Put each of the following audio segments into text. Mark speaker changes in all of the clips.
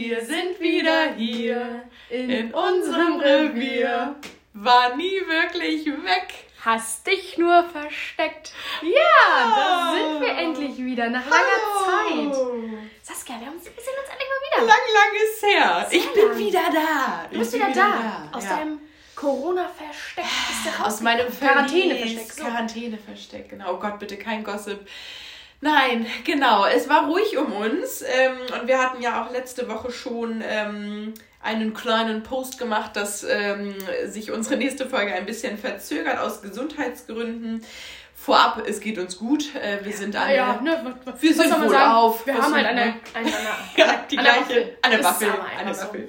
Speaker 1: Wir sind wieder hier in, in unserem Revier. War nie wirklich weg.
Speaker 2: Hast dich nur versteckt. Ja, da sind wir endlich wieder nach langer Hallo. Zeit. Saskia, wir, haben, wir sehen uns endlich mal wieder.
Speaker 1: Lang, lang ist her. Sehr ich bin wieder da.
Speaker 2: Du bist wieder, wieder, da. da. Aus ja. deinem Corona-Versteck.
Speaker 1: Aus meinem Quarantäne-Versteck. Quarantäne-Versteck, genau. Oh Gott, bitte kein Gossip. Nein, genau. Es war ruhig um uns. Ähm, und wir hatten ja auch letzte Woche schon ähm, einen kleinen Post gemacht, dass ähm, sich unsere nächste Folge ein bisschen verzögert aus Gesundheitsgründen. Vorab, es geht uns gut. Äh, wir sind alle. Ja, ne, wir sind wohl sagen? auf. Wir haben halt eine, eine, eine, eine, ja, die gleiche. Eine Waffel. Eine Waffel.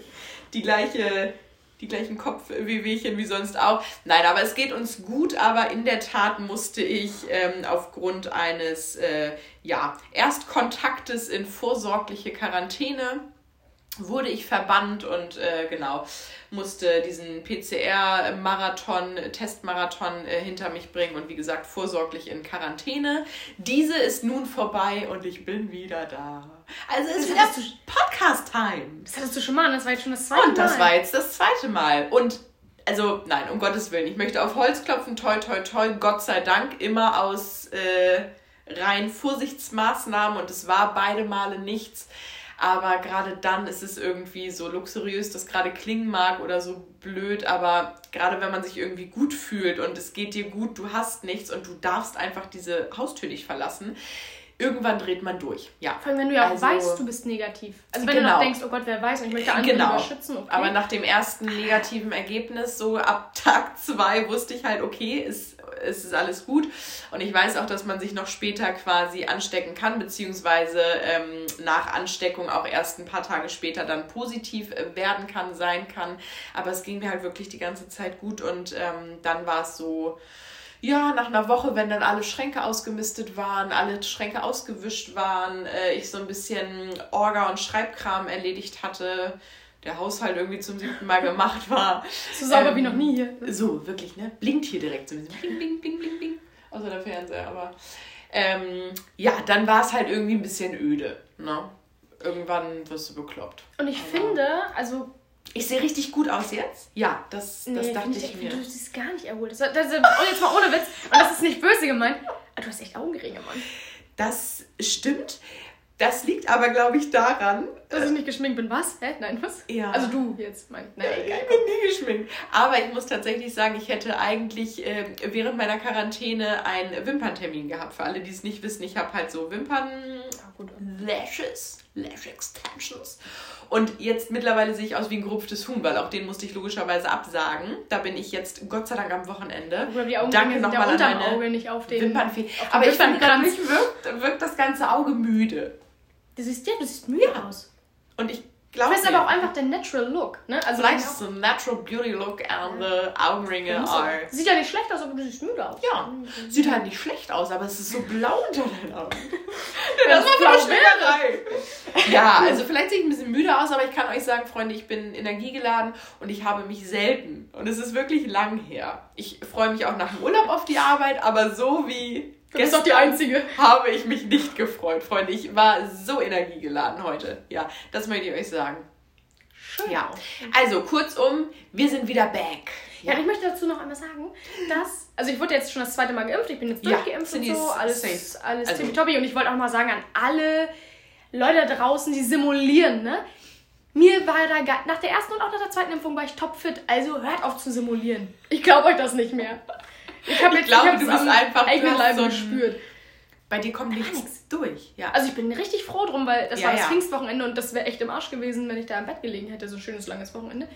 Speaker 1: Die gleiche die gleichen Kopfwehwehchen wie sonst auch. Nein, aber es geht uns gut, aber in der Tat musste ich ähm, aufgrund eines äh, ja, Erstkontaktes in vorsorgliche Quarantäne wurde ich verbannt und äh, genau musste diesen PCR-Marathon, Testmarathon äh, hinter mich bringen und wie gesagt vorsorglich in Quarantäne. Diese ist nun vorbei und ich bin wieder da. Also ist wieder Podcast-Time.
Speaker 2: Das hattest du schon mal, das war jetzt schon das zweite Mal.
Speaker 1: Und das war jetzt das zweite Mal. Und also nein, um Gottes Willen, ich möchte auf Holz klopfen, toi, toi, toi, Gott sei Dank, immer aus äh, rein Vorsichtsmaßnahmen und es war beide Male nichts. Aber gerade dann ist es irgendwie so luxuriös, das gerade klingen mag oder so blöd, aber gerade wenn man sich irgendwie gut fühlt und es geht dir gut, du hast nichts und du darfst einfach diese Haustür nicht verlassen, irgendwann dreht man durch. Ja.
Speaker 2: Vor allem, wenn du ja auch also, weißt, du bist negativ. Also wenn genau. du noch denkst, oh Gott, wer weiß, und ich möchte andere genau.
Speaker 1: schützen. Okay. Aber nach dem ersten negativen Ergebnis, so ab Tag zwei, wusste ich halt, okay, ist, ist, ist alles gut. Und ich weiß auch, dass man sich noch später quasi anstecken kann, beziehungsweise ähm, nach Ansteckung auch erst ein paar Tage später dann positiv äh, werden kann, sein kann. Aber es ging mir halt wirklich die ganze Zeit gut und ähm, dann war es so ja, nach einer Woche, wenn dann alle Schränke ausgemistet waren, alle Schränke ausgewischt waren, äh, ich so ein bisschen Orga und Schreibkram erledigt hatte, der Haushalt irgendwie zum siebten Mal gemacht war.
Speaker 2: So sauber ähm, wie noch nie hier.
Speaker 1: So, wirklich, ne? Blinkt hier direkt so ein bisschen. Bling, bling, bling, bling, bling. Außer der Fernseher, aber. Ähm, ja, dann war es halt irgendwie ein bisschen öde, ne? Irgendwann wirst du bekloppt.
Speaker 2: Und ich aber finde, also
Speaker 1: ich sehe richtig gut aus jetzt? Ja, das, das nee, dachte ich,
Speaker 2: ich mir. Du siehst gar nicht erholt. Das, das, das, oh, jetzt mal ohne Witz. Und das ist nicht böse gemeint. Du hast echt Augenringe, Mann.
Speaker 1: Das stimmt. Das liegt aber, glaube ich, daran.
Speaker 2: Dass ich nicht geschminkt bin. Was? Hä? Nein, was? Ja. Also du jetzt, mein. Nein,
Speaker 1: egal. Ich bin nie geschminkt. Aber ich muss tatsächlich sagen, ich hätte eigentlich äh, während meiner Quarantäne einen Wimperntermin gehabt. Für alle, die es nicht wissen, ich habe halt so Wimpern. Lash Extensions. Und jetzt mittlerweile sehe ich aus wie ein gerupftes Huhn, weil auch den musste ich logischerweise absagen. Da bin ich jetzt Gott sei Dank am Wochenende. Oder die Augen Danke nochmal an meine Auge nicht auf den Wimpernfee. Aber ich finde, gerade mich wirkt, wirkt das ganze Auge müde.
Speaker 2: Du siehst ja, du siehst müde ja. aus.
Speaker 1: Und ich
Speaker 2: glaube. Das ist aber auch einfach der Natural Look. Ne?
Speaker 1: Also Vielleicht ist es so Natural Beauty Look and the Augenringe are.
Speaker 2: Sieht ja nicht schlecht aus, aber du siehst müde aus.
Speaker 1: Ja, sieht halt nicht schlecht aus, aber es ist so blau unter deinen Augen. das, das war Schwiererei. Ja, also vielleicht sehe ich ein bisschen müde aus, aber ich kann euch sagen, Freunde, ich bin energiegeladen und ich habe mich selten, und es ist wirklich lang her. Ich freue mich auch nach dem Urlaub auf die Arbeit, aber so wie
Speaker 2: Du bist doch die Einzige.
Speaker 1: Habe ich mich nicht gefreut, Freunde. Ich war so energiegeladen heute. Ja, das möchte ich euch sagen. Schön. Ja, also kurzum, wir sind wieder back.
Speaker 2: Ja. ja, ich möchte dazu noch einmal sagen, dass, also ich wurde jetzt schon das zweite Mal geimpft, ich bin jetzt durchgeimpft ja, und so, alles, safe. alles also. tippitoppi. Und ich wollte auch mal sagen an alle Leute da draußen, die simulieren, ne? Mir war da nach der ersten und auch nach der zweiten Impfung war ich topfit, also hört auf zu simulieren. Ich glaube euch das nicht mehr.
Speaker 1: Ich, hab jetzt, ich glaube, ich du bist einfach eigenen Leib so gespürt. Bei dir kommt nichts durch.
Speaker 2: Ja. Also ich bin richtig froh drum, weil das ja, war das ja. Pfingstwochenende und das wäre echt im Arsch gewesen, wenn ich da im Bett gelegen hätte, so ein schönes langes Wochenende.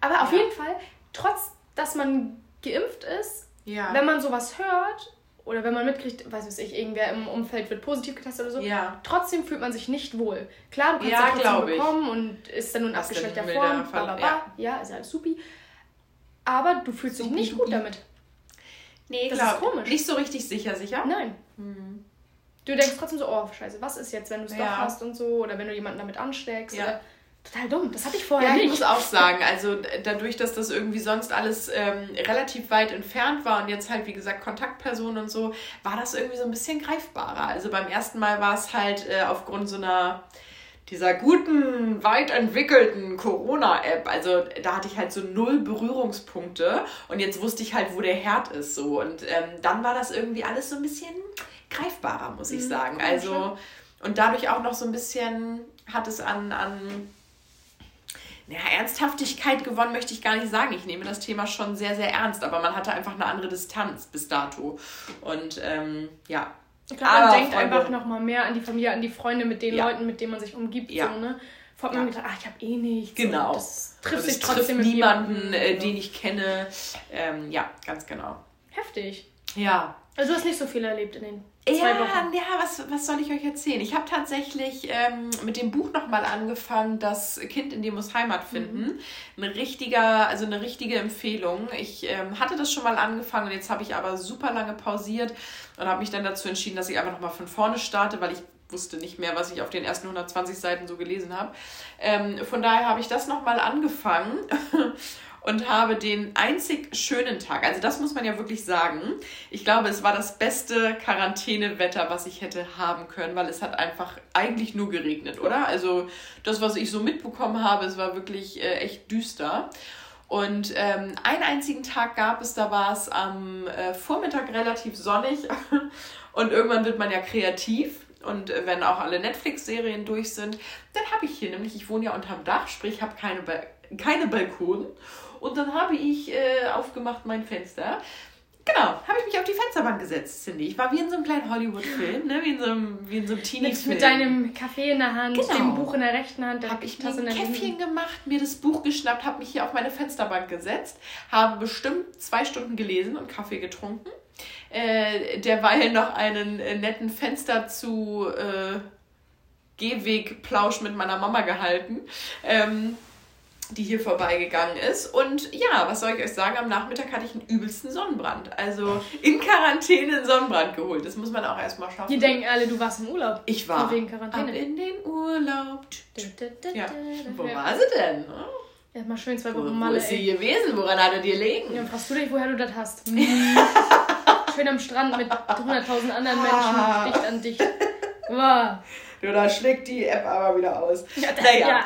Speaker 2: Aber auf jeden Fall, trotz dass man geimpft ist, wenn man sowas hört oder wenn man mitkriegt, weiß was ich, irgendwer im Umfeld wird positiv getestet oder so, ja. trotzdem fühlt man sich nicht wohl. Klar, du kannst ja, trotzdem bekommen und ist dann nur in abgeschwächter Form, bla, bla, bla. Ja. ja, ist alles supi. Aber du fühlst dich nicht gut damit.
Speaker 1: Nee, das glaub, ist komisch. Nicht so richtig sicher, sicher?
Speaker 2: Nein. Mhm. Du denkst trotzdem so, oh, scheiße, was ist jetzt, wenn du es ja. doch hast und so, oder wenn du jemanden damit ansteckst. Ja. Oder, total dumm, das hatte ich vorher ja, nicht.
Speaker 1: Ja, ich muss auch sagen, also dadurch, dass das irgendwie sonst alles ähm, relativ weit entfernt war und jetzt halt, wie gesagt, Kontaktpersonen und so, war das irgendwie so ein bisschen greifbarer. Also beim ersten Mal war es halt äh, aufgrund so einer dieser guten, weit entwickelten Corona-App. Also da hatte ich halt so null Berührungspunkte und jetzt wusste ich halt, wo der Herd ist. So. Und ähm, dann war das irgendwie alles so ein bisschen greifbarer, muss ich mhm, sagen. Also und dadurch auch noch so ein bisschen hat es an, an ja, Ernsthaftigkeit gewonnen, möchte ich gar nicht sagen. Ich nehme das Thema schon sehr, sehr ernst, aber man hatte einfach eine andere Distanz bis dato. Und ähm, ja,
Speaker 2: ich glaube, man denkt Freunde, einfach nochmal mehr an die Familie, an die Freunde, mit den ja. Leuten, mit denen man sich umgibt. Ja. So, ne? Vor allem ja. gedacht, ach, ich habe eh nichts. Genau. Und das trifft sich
Speaker 1: trotzdem trifft niemanden, äh, den ich kenne. Ähm, ja, ganz genau.
Speaker 2: Heftig. Ja. Also du hast nicht so viel erlebt in den zwei
Speaker 1: ja, Wochen. Ja, was, was soll ich euch erzählen? Ich habe tatsächlich ähm, mit dem Buch nochmal angefangen, Das Kind in dem muss Heimat finden. Mhm. Ein richtiger, also eine richtige Empfehlung. Ich ähm, hatte das schon mal angefangen und jetzt habe ich aber super lange pausiert und habe mich dann dazu entschieden, dass ich einfach nochmal von vorne starte, weil ich wusste nicht mehr, was ich auf den ersten 120 Seiten so gelesen habe. Ähm, von daher habe ich das nochmal angefangen und habe den einzig schönen Tag, also das muss man ja wirklich sagen, ich glaube, es war das beste Quarantänewetter, was ich hätte haben können, weil es hat einfach eigentlich nur geregnet, oder? Also das, was ich so mitbekommen habe, es war wirklich äh, echt düster. Und ähm, einen einzigen Tag gab es, da war es am äh, Vormittag relativ sonnig und irgendwann wird man ja kreativ. Und äh, wenn auch alle Netflix-Serien durch sind, dann habe ich hier nämlich, ich wohne ja unterm Dach, sprich, ich habe keine, ba keine Balkon. Und dann habe ich äh, aufgemacht mein Fenster. Genau, habe ich mich auf die Fensterbank gesetzt, Cindy. Ich war wie in so einem kleinen Hollywood-Film, ne? wie in so einem, wie in so einem Teenie-Film.
Speaker 2: Mit, deinem Kaffee in der Hand, genau. dem Buch in der rechten Hand.
Speaker 1: Habe ich mir ein Käffchen gemacht, mir das Buch geschnappt, habe mich hier auf meine Fensterbank gesetzt, habe bestimmt zwei Stunden gelesen und Kaffee getrunken. Äh, derweil noch einen äh, netten Fenster zu äh, Gehwegplausch mit meiner Mama gehalten. Ähm, die hier vorbeigegangen ist. Und ja, was soll ich euch sagen? Am Nachmittag hatte ich einen übelsten Sonnenbrand. Also in Quarantäne einen Sonnenbrand geholt. Das muss man auch erstmal schaffen.
Speaker 2: Die denken alle, du warst im Urlaub.
Speaker 1: Ich war. Wegen Quarantäne. Ab in den Urlaub. Ja. Wo war sie denn?
Speaker 2: Ja, mal schön zwei Wochen
Speaker 1: mal. Wo ist sie gewesen? Woran hat er dir liegen?
Speaker 2: Ja, fragst du dich, woher du das hast. schön am Strand mit 100.000 anderen Menschen. Dicht an dich. Wow.
Speaker 1: Du, da schlägt die App aber wieder aus. Ja, das, naja. ja.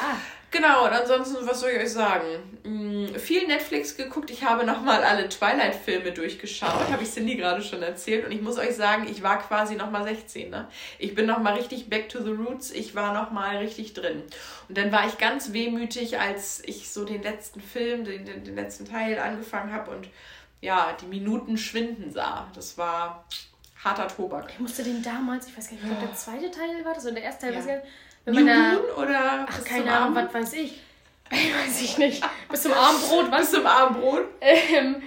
Speaker 1: Genau, und ansonsten, was soll ich euch sagen? Hm, viel Netflix geguckt. Ich habe nochmal alle Twilight-Filme durchgeschaut. Habe ich Cindy gerade schon erzählt. Und ich muss euch sagen, ich war quasi nochmal 16. Ne? Ich bin nochmal richtig back to the roots. Ich war nochmal richtig drin. Und dann war ich ganz wehmütig, als ich so den letzten Film, den, den, den letzten Teil angefangen habe und ja, die Minuten schwinden sah. Das war harter Tobak.
Speaker 2: Ich musste den damals, ich weiß gar nicht, ob der zweite Teil war das oder der erste Teil, ja. weiß ich nicht
Speaker 1: New Moon oder
Speaker 2: Ach, keine Ahnung, was weiß ich. weiß ich nicht. Bis zum Abendbrot,
Speaker 1: was? Bis zum Abendbrot.
Speaker 2: Ähm,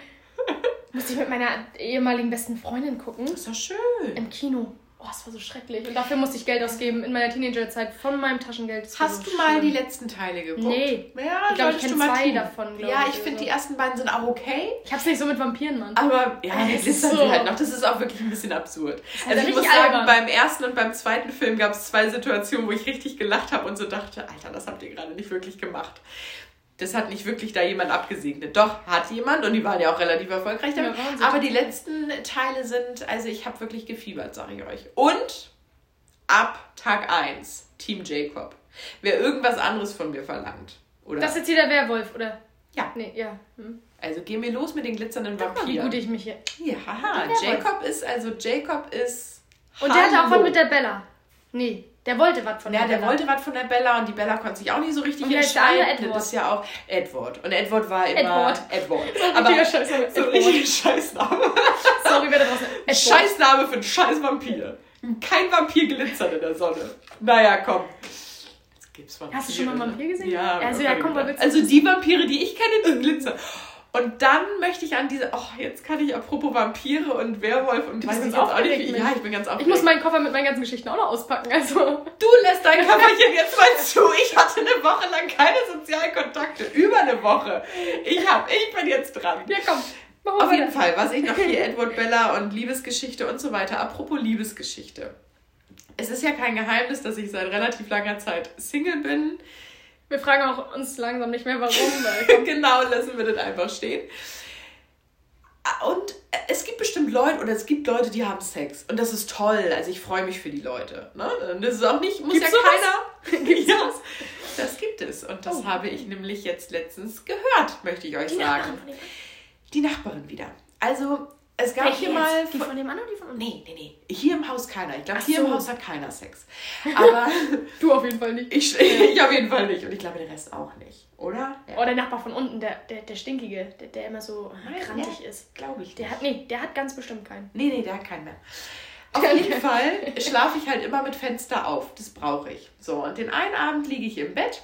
Speaker 2: musste ich mit meiner ehemaligen besten Freundin gucken.
Speaker 1: ist doch schön.
Speaker 2: Im Kino. Oh, es war so schrecklich. Und dafür musste ich Geld ausgeben in meiner Teenagerzeit von meinem Taschengeld.
Speaker 1: Hast so du mal die letzten Teile geguckt? Nee. Ja, ich glaube, ich kenne zwei tun. davon. Ja, ich, ich finde, die ersten beiden sind auch okay.
Speaker 2: Ich hab's nicht so mit Vampiren, Mann.
Speaker 1: Aber ja, das ist so. halt noch. Das ist auch wirklich ein bisschen absurd. Also ich muss sagen, albern. beim ersten und beim zweiten Film gab es zwei Situationen, wo ich richtig gelacht habe und so dachte, Alter, das habt ihr gerade nicht wirklich gemacht das hat nicht wirklich da jemand abgesegnet. Doch, hat jemand und die waren ja auch relativ erfolgreich damit. Ja, aber die letzten Teile sind, also ich habe wirklich gefiebert, sage ich euch. Und ab Tag 1, Team Jacob. Wer irgendwas anderes von mir verlangt.
Speaker 2: Oder? Das ist jetzt hier der Werwolf, oder?
Speaker 1: Ja.
Speaker 2: Nee, ja. Hm.
Speaker 1: Also gehen wir los mit den glitzernden Vampiren. Wie
Speaker 2: gut ich mich hier.
Speaker 1: Ja, Jacob ist, also Jacob ist.
Speaker 2: Und der hatte auch was mit der Bella. Nee. Der wollte was
Speaker 1: von ja, der Bella. Ja, der wollte was von der Bella und die Bella konnte sich auch nicht so richtig und entscheiden. Edward. Das ist ja auch Edward. Und Edward war immer Edward. Edward. So Aber Scheißname. so ein richtiger Scheißname. Sorry, wer da draußen. Edward. Scheißname für einen scheiß Vampir. Kein Vampir glitzert in der Sonne. Naja, komm.
Speaker 2: Gibt's Vampire, Hast du schon mal einen Vampir gesehen?
Speaker 1: Ja. Also, ja, komm, mal also die Vampire, die ich kenne, die glitzern. Und dann möchte ich an diese, oh, jetzt kann ich apropos Vampire und Werwolf und weiß ich jetzt auch nicht, wie, ja, ich bin ganz
Speaker 2: aufgeregt. Ich muss meinen Koffer mit meinen ganzen Geschichten auch noch auspacken, also.
Speaker 1: Du lässt dein Kofferchen jetzt mal zu. Ich hatte eine Woche lang keine sozialen Kontakte. Über eine Woche. Ich hab, ich bin jetzt dran.
Speaker 2: Ja, komm.
Speaker 1: Auf jeden Fall, was ich noch hier, Edward Bella und Liebesgeschichte und so weiter. Apropos Liebesgeschichte. Es ist ja kein Geheimnis, dass ich seit relativ langer Zeit Single bin.
Speaker 2: Wir fragen auch uns langsam nicht mehr, warum.
Speaker 1: genau, lassen wir das einfach stehen. Und es gibt bestimmt Leute, oder es gibt Leute, die haben Sex. Und das ist toll. Also ich freue mich für die Leute. Ne? Das ist auch nicht, muss Gibt's ja keiner. ja, das gibt es. Und das oh. habe ich nämlich jetzt letztens gehört, möchte ich euch sagen. Die Nachbarin wieder. Also es gab hier mal. Die von, dem anderen oder die von uns? Nee, nee, nee. Hier im Haus keiner. Ich glaube, hier so. im Haus hat keiner Sex. Aber.
Speaker 2: du auf jeden Fall nicht.
Speaker 1: Ich, ich auf jeden Fall nicht. Und ich glaube, der Rest auch nicht. Oder?
Speaker 2: Ja. Oh, der Nachbar von unten, der, der, der Stinkige, der, der immer so krantig ja, ist. Glaube ich. Der hat, nee, der hat ganz bestimmt keinen.
Speaker 1: Nee, nee, der hat keinen mehr. Auf jeden Fall schlafe ich halt immer mit Fenster auf. Das brauche ich. So, und den einen Abend liege ich im Bett.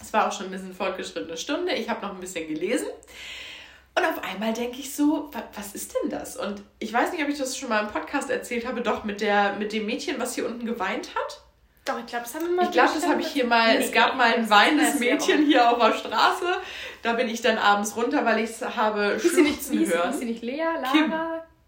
Speaker 1: Es war auch schon ein bisschen fortgeschrittene Stunde. Ich habe noch ein bisschen gelesen. Und auf einmal denke ich so, was ist denn das? Und ich weiß nicht, ob ich das schon mal im Podcast erzählt habe, doch mit, der, mit dem Mädchen, was hier unten geweint hat.
Speaker 2: Doch, ich glaube, das haben wir mal.
Speaker 1: Ich glaube, das habe ich hier mal. Nee, es gab mal ein weinendes Mädchen hier auf der Straße. Da bin ich dann abends runter, weil ich es habe schluchzen nicht, hören.
Speaker 2: Ist sie nicht Lea, Lara,
Speaker 1: Kim?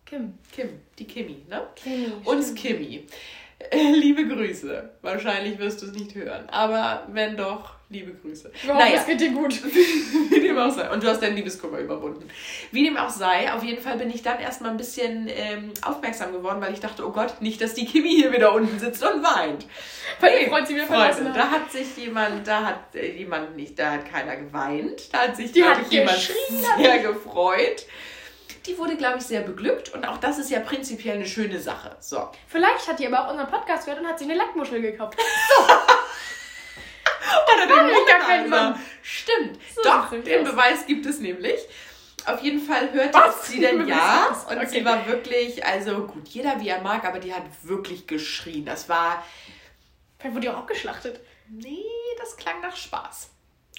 Speaker 1: Kim, Kim die Kimi, ne? Kimi. Uns Kimi. Liebe Grüße. Wahrscheinlich wirst du es nicht hören. Aber wenn doch, liebe Grüße.
Speaker 2: Ich naja. es geht dir gut.
Speaker 1: Wie dem auch sei. Und du hast deinen Liebeskummer überwunden. Wie dem auch sei, auf jeden Fall bin ich dann erstmal ein bisschen ähm, aufmerksam geworden, weil ich dachte, oh Gott, nicht, dass die Kimi hier wieder unten sitzt und weint. Weil hey, freut sie mir Freunde, da hat sich jemand, da hat äh, jemand nicht, da hat keiner geweint. Da hat sich, glaube ich, jemand sehr gefreut die wurde, glaube ich, sehr beglückt und auch das ist ja prinzipiell eine schöne Sache. So.
Speaker 2: Vielleicht hat die aber auch unseren Podcast gehört und hat sich eine Lackmuschel gekauft.
Speaker 1: So. Oder den Womanizer. Stimmt. So Doch, den aus. Beweis gibt es nämlich. Auf jeden Fall hörte Was? sie denn ja und okay. sie war wirklich, also gut, jeder wie er mag, aber die hat wirklich geschrien. Das war.
Speaker 2: Vielleicht wurde die auch abgeschlachtet.
Speaker 1: Nee, das klang nach Spaß.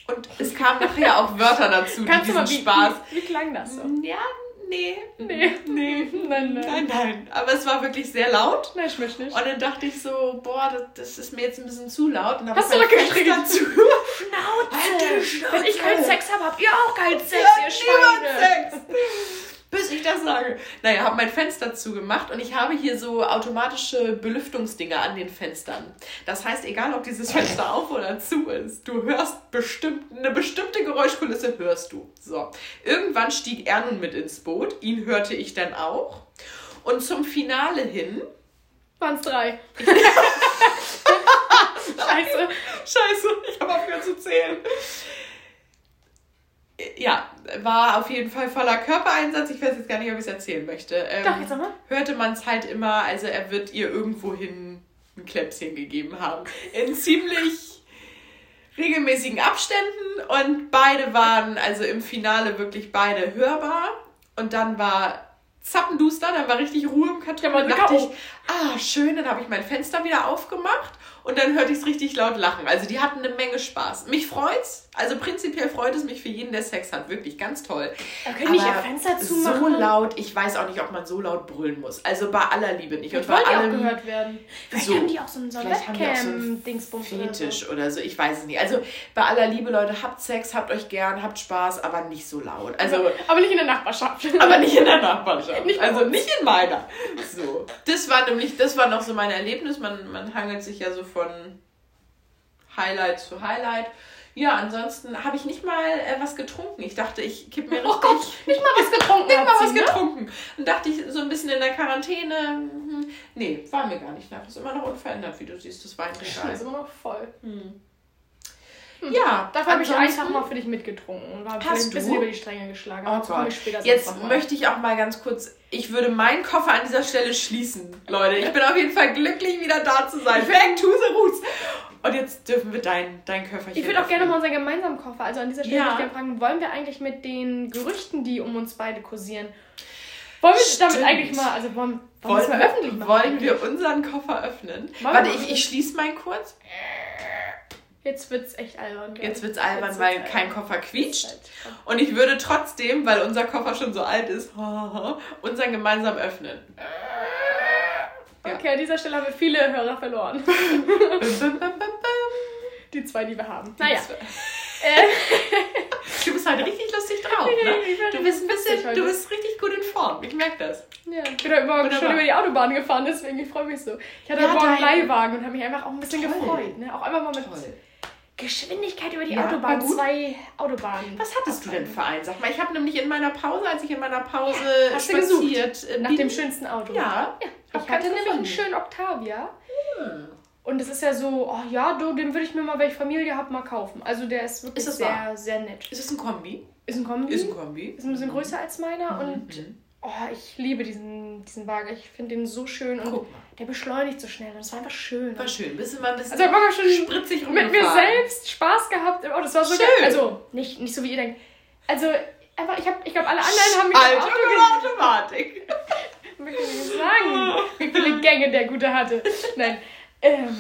Speaker 1: Und es kamen nachher auch Wörter dazu, Kannst die diesen mal, Spaß.
Speaker 2: Wie, wie, klang das so?
Speaker 1: Ja, nee. Nee. Nee. Nein, nein. Nein, nein. Aber es war wirklich sehr laut.
Speaker 2: Nein, ich möchte nicht.
Speaker 1: Und dann dachte ich so, boah, das, das ist mir jetzt ein bisschen zu laut. Und
Speaker 2: Hast du mal geschrien dazu? Schnauze. Wenn ich keinen Sex habe, habt ihr auch keinen Sex, ja, ihr Schweine. Sex
Speaker 1: bis ich das sage. Naja, habe mein Fenster zugemacht und ich habe hier so automatische Belüftungsdinger an den Fenstern. Das heißt, egal ob dieses Fenster auf oder zu ist, du hörst bestimmt, eine bestimmte Geräuschkulisse hörst du. So. Irgendwann stieg er nun mit ins Boot. Ihn hörte ich dann auch. Und zum Finale hin.
Speaker 2: Waren es drei.
Speaker 1: Scheiße. Scheiße, ich habe aufgehört zu zählen ja, war auf jeden Fall voller Körpereinsatz. Ich weiß jetzt gar nicht, ob ich es erzählen möchte. Ähm,
Speaker 2: Doch, jetzt nochmal.
Speaker 1: Hörte man es halt immer, also er wird ihr irgendwohin ein Kläpschen gegeben haben. In ziemlich regelmäßigen Abständen und beide waren also im Finale wirklich beide hörbar. Und dann war zappenduster, dann war richtig Ruhe im Karton. Ja, dann dachte ich, ah, schön, dann habe ich mein Fenster wieder aufgemacht und dann hörte ich es richtig laut lachen. Also die hatten eine Menge Spaß. Mich freut's. Also prinzipiell freut es mich für jeden, der Sex hat. Wirklich ganz toll.
Speaker 2: Da können nicht ihr Fenster zumachen.
Speaker 1: So laut, ich weiß auch nicht, ob man so laut brüllen muss. Also bei aller Liebe nicht.
Speaker 2: Und bei allem, auch gehört werden. Vielleicht so, haben die auch so einen,
Speaker 1: Webcam-Dingsbums so Fetisch oder so. oder so. Ich weiß es nicht. Also bei aller Liebe, Leute, habt Sex, habt euch gern, habt Spaß, aber nicht so laut. Also,
Speaker 2: aber, aber nicht in der Nachbarschaft.
Speaker 1: aber nicht in der Nachbarschaft. nicht also nicht in meiner. So. Das war nämlich, das war noch so mein Erlebnis. Man, man hangelt sich ja so von Highlight zu Highlight. Ja, ansonsten habe ich nicht mal äh, was getrunken. Ich dachte, ich kipp mir oh richtig.
Speaker 2: Oh nicht mal was getrunken.
Speaker 1: nicht mal was ne? getrunken. Ne? Und dachte ich so ein bisschen in der Quarantäne. Hm, nee, war mir gar nicht nach. Ist immer noch unverändert, wie du siehst, das Weinregal.
Speaker 2: Ist immer noch voll. Hm.
Speaker 1: Hm. Ja,
Speaker 2: dafür habe ich Tag mal für dich mitgetrunken und war ein bisschen über die Stränge geschlagen.
Speaker 1: Oh Gott. Jetzt möchte ich auch mal ganz kurz, ich würde meinen Koffer an dieser Stelle schließen, Leute. Ich bin auf jeden Fall glücklich, wieder da zu sein. Back to the roots. Und jetzt dürfen wir dein, dein Köfferchen
Speaker 2: Ich würde auch gerne mal unseren gemeinsamen Koffer, also an dieser Stelle ja. würde ich gerne fragen, wollen wir eigentlich mit den Gerüchten, die um uns beide kursieren, wollen wir Stimmt. damit eigentlich mal, also wollen, wollen, wollen wir
Speaker 1: öffentlich machen? Wollen wir unseren Koffer öffnen? Wollen Warte, ich, ich schließe meinen kurz.
Speaker 2: Jetzt wird's echt albern.
Speaker 1: Jetzt wird's albern, Jetzt weil kein Koffer quietscht. Halt Und ich würde trotzdem, weil unser Koffer schon so alt ist, unseren gemeinsam öffnen.
Speaker 2: Ja. Okay, an dieser Stelle haben wir viele Hörer verloren. die zwei, die wir haben.
Speaker 1: Naja. Äh. du bist halt richtig lustig drauf, ne? Du bist, ein bisschen, du bist richtig gut in Form. Ich merke das.
Speaker 2: Ja, ich bin heute Morgen schon über die Autobahn gefahren, deswegen ich freue mich so. Ich hatte ja, heute Morgen einen Leihwagen und habe mich einfach auch ein bisschen Toll. gefreut. Ne? Auch einfach mal mit Toll Geschwindigkeit über die ja, Autobahn, zwei Autobahnen.
Speaker 1: Was hattest du denn für einen? Sag mal, ich habe nämlich in meiner Pause, als ich in meiner Pause ja, hast spaziert,
Speaker 2: äh, nach dem schönsten Auto. Ja, ja ich hatte nämlich einen schönen Octavia. Hm. Und es ist ja so, oh ja, du, den würde ich mir mal, wenn ich Familie habe, mal kaufen. Also der ist wirklich ist sehr, wahr? sehr nett.
Speaker 1: Ist es ein Kombi?
Speaker 2: Ist ein Kombi.
Speaker 1: Ist ein Kombi.
Speaker 2: Ist ein bisschen mhm. größer als meiner mhm. und mhm. Oh, ich liebe diesen, diesen Wagen. Ich finde den so schön und der beschleunigt so schnell. Und es war einfach schön.
Speaker 1: War schön. Bisschen mal ein bisschen also, ich war
Speaker 2: schon spritzig Mit mir selbst Spaß gehabt. Oh, das war so schön. Geil. Also nicht, nicht so wie ihr denkt. Also einfach, ich, ich glaube, alle anderen haben mich Alter, Auto Automatik. ich will nicht sagen, wie viele Gänge der Gute hatte. Nein. Ähm,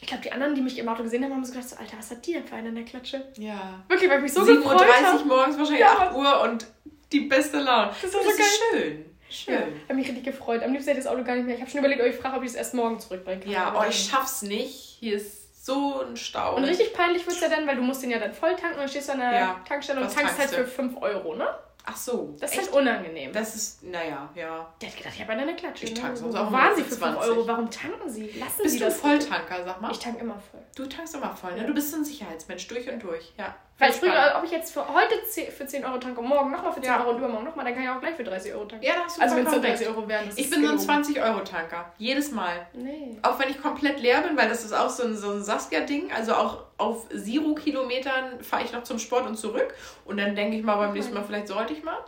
Speaker 2: ich glaube, die anderen, die mich im Auto gesehen haben, haben so gedacht, so, Alter, was hat die denn für einen in der Klatsche? Ja. Wirklich, weil ich mich so 7 gefreut habe.
Speaker 1: 7.30 Uhr morgens, wahrscheinlich ja. 8 Uhr und die beste Laune. Das, das so ist schön.
Speaker 2: Schön. Ja, habe mich richtig gefreut. Am liebsten hätte ich das Auto gar nicht mehr. Ich habe schon überlegt, ob ich frage, ob ich es erst morgen zurückbringen kann.
Speaker 1: Ja, oh, ich schaff's nicht. Hier ist so ein Stau.
Speaker 2: Und richtig peinlich wird es ja dann, weil du musst den ja dann voll tanken und dann stehst du an der ja. Tankstelle und tankst halt für 5 Euro, ne?
Speaker 1: Ach so.
Speaker 2: Das ist echt? halt unangenehm.
Speaker 1: Das ist, naja, ja.
Speaker 2: Der hat gedacht, ich habe eine Klatsche. Ich tanke sonst auch waren Sie für 5 Euro? Warum tanken Sie? Lassen
Speaker 1: Bist
Speaker 2: Sie
Speaker 1: du das Volltanker, sag mal?
Speaker 2: Ich tanke immer voll.
Speaker 1: Du tankst immer voll, ne? Du bist so ein Sicherheitsmensch, durch und durch, ja.
Speaker 2: Weil ich ob ich jetzt für heute für 10 Euro tanke und morgen nochmal für 10 ja. Euro und übermorgen nochmal, dann kann ich auch gleich für 30 Euro tanken. Ja, das ist Also wenn es so 30 Euro wären.
Speaker 1: Ich bin so ein 20-Euro-Tanker. Jedes Mal. Nee. Auch wenn ich komplett leer bin, weil das ist auch so ein, so ein Saskia-Ding. Also auch auf Zero-Kilometern fahre ich noch zum Sport und zurück. Und dann denke ich mal beim nächsten Mal, vielleicht sollte ich mal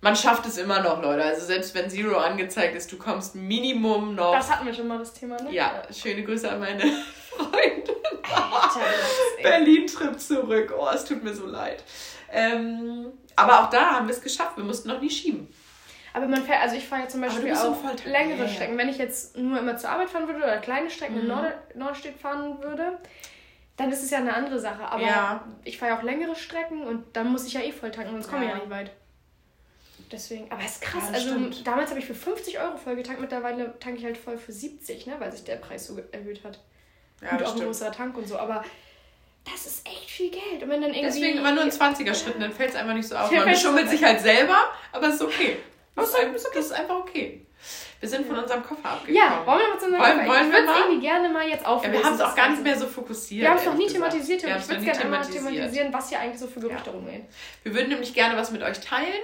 Speaker 1: man schafft es immer noch, Leute. Also selbst wenn Zero angezeigt ist, du kommst Minimum noch.
Speaker 2: Das hatten wir schon mal das Thema, ne?
Speaker 1: Ja, schöne Grüße an meine Freundin. Berlin-Trip zurück. Oh, es tut mir so leid. Ähm, aber auch da haben wir es geschafft. Wir mussten noch nie schieben.
Speaker 2: Aber man fährt, also ich fahre ja zum Beispiel auch längere ja, Strecken. Wenn ich jetzt nur immer zur Arbeit fahren würde oder kleine Strecken mhm. in Nord Nordstedt fahren würde, dann ist es ja eine andere Sache. Aber ja. ich fahre ja auch längere Strecken und dann muss ich ja eh voll tanken, sonst komme ich ja nicht weit. Deswegen, aber es ist krass. Ja, also stimmt. damals habe ich für 50 Euro voll getankt, mittlerweile tanke ich halt voll für 70, ne, weil sich der Preis so erhöht hat. Ja, und auch stimmt. ein größerer Tank und so, aber das ist echt viel Geld. Und wenn dann irgendwie.
Speaker 1: Deswegen immer nur in 20er-Schritten, dann fällt es einfach nicht so auf. Man schummelt sich halt selber, aber es ist okay. Das ist, okay. das ist einfach okay. Wir sind von unserem Koffer abgekommen. Ja, wollen wir mal zu unserem wollen, Koffer? Wollen ich würde es irgendwie gerne mal jetzt auflösen. Ja, wir haben es auch gar nicht mehr so fokussiert.
Speaker 2: Wir haben es noch nie thematisiert. Und ich würde gerne einmal thematisieren, was hier eigentlich so für Gerüchte ja. rumgehen.
Speaker 1: Wir würden nämlich gerne was mit euch teilen.